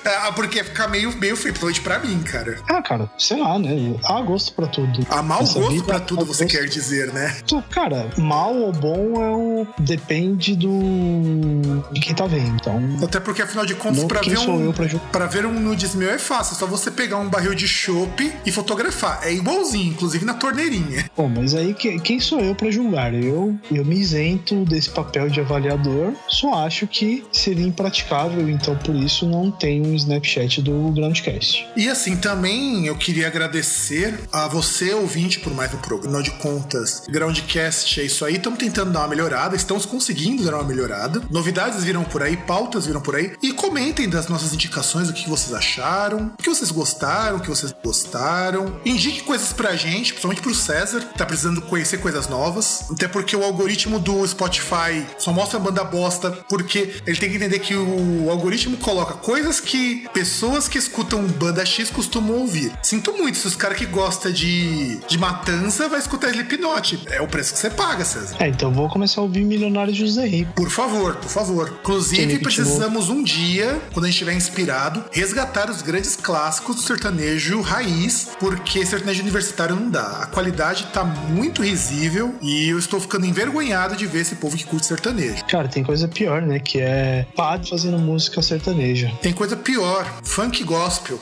Ah, porque ia ficar meio, meio principalmente pra mim, cara. Ah, cara, sei lá, né? Há gosto pra tudo. Há mau Essa gosto vida, pra tudo, você gosto- quer dizer, né? Cara, mal ou bom é o... depende do. de quem tá vendo. Então. Até porque, afinal de contas, Não, pra ver, um, pra pra ver um nudes meu é fácil. É só você pegar um barril de chopp e fotografar. É igualzinho, inclusive na torneirinha. Bom, mas aí que- quem sou eu pra julgar? Eu, eu me isento desse papel de avaliador, só acho que seria impraticável, então por isso não tem um Snapchat do Groundcast. E assim, também eu queria agradecer a você, ouvinte, por mais um programa. De contas, Groundcast é isso aí. Estamos tentando dar uma melhorada, estamos conseguindo dar uma melhorada. Novidades viram por aí, pautas viram por aí. E comentem das nossas indicações, o que vocês acharam, o que vocês gostaram, o que vocês gostaram. Indique coisas pra gente, principalmente pro César, que tá precisando conhecer coisas novas. Até porque o algoritmo do Spotify só mostra banda bosta, porque ele tem que entender que o algoritmo coloca coisas que pessoas que escutam banda X costumam ouvir. Sinto muito se os caras que gostam de, de matança vai escutar Slipknot. É o preço que você paga, César. É, então vou começar a ouvir Milionário José Rico. Por favor, por favor. Inclusive, precisamos um dia, quando a gente estiver inspirado, resgatar os grandes clássicos do sertanejo raiz, porque sertanejo universitário não dá. A qualidade tá muito risível e eu estou ficando envergonhado de ver esse povo que curte sertanejo. Cara, tem coisa pior, né? Que é padre fazendo música sertaneja. Tem coisa pior, funk gospel.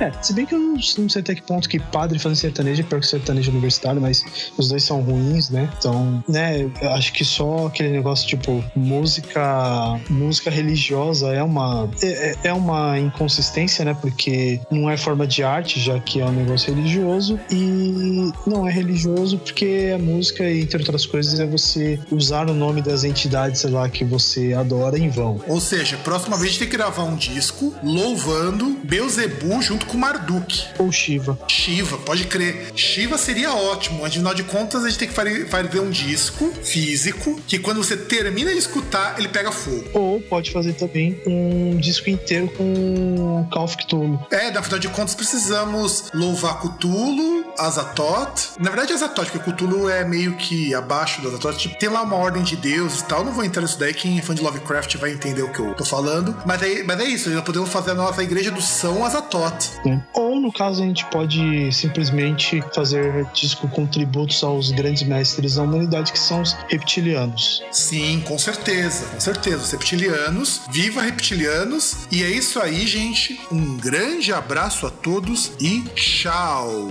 É, se bem que eu não, não sei até que ponto que padre fazendo sertanejo é pior que sertanejo universitário, mas os dois são ruins, né? Então, né, eu acho que só aquele negócio tipo música música religiosa é uma é, é- é uma inconsistência, né? Porque não é forma de arte, já que é um negócio religioso e não é religioso porque a música, entre outras coisas, é você usar o nome das entidades, sei lá, que você adora em vão. Ou seja, próxima vez tem que gravar um disco louvando Beuzebu junto com Marduk. Ou Shiva. Shiva, pode crer. Shiva seria ótimo. Afinal de contas, a gente tem que fazer um disco físico que quando você termina de escutar, ele pega fogo. Ou pode fazer também um disco inteiro com Call of Cthulhu. É, na final de contas, precisamos louvar Cthulhu, Azatoth. Na verdade, Azatoth, porque Cthulhu é meio que abaixo do Azatoth. Tipo, tem lá uma ordem de deuses e tal. Não vou entrar nisso daí. Quem é fã de Lovecraft vai entender o que eu tô falando. Mas é, mas é isso. Nós podemos fazer a nossa igreja do São Azatoth. né? Ou, no caso, a gente pode simplesmente fazer disco com tributos aos grandes mestres da humanidade, que são os reptilianos. Sim, com certeza, com certeza. Os reptilianos, viva reptilianos. E é isso aí, gente. Um grande abraço a todos e tchau.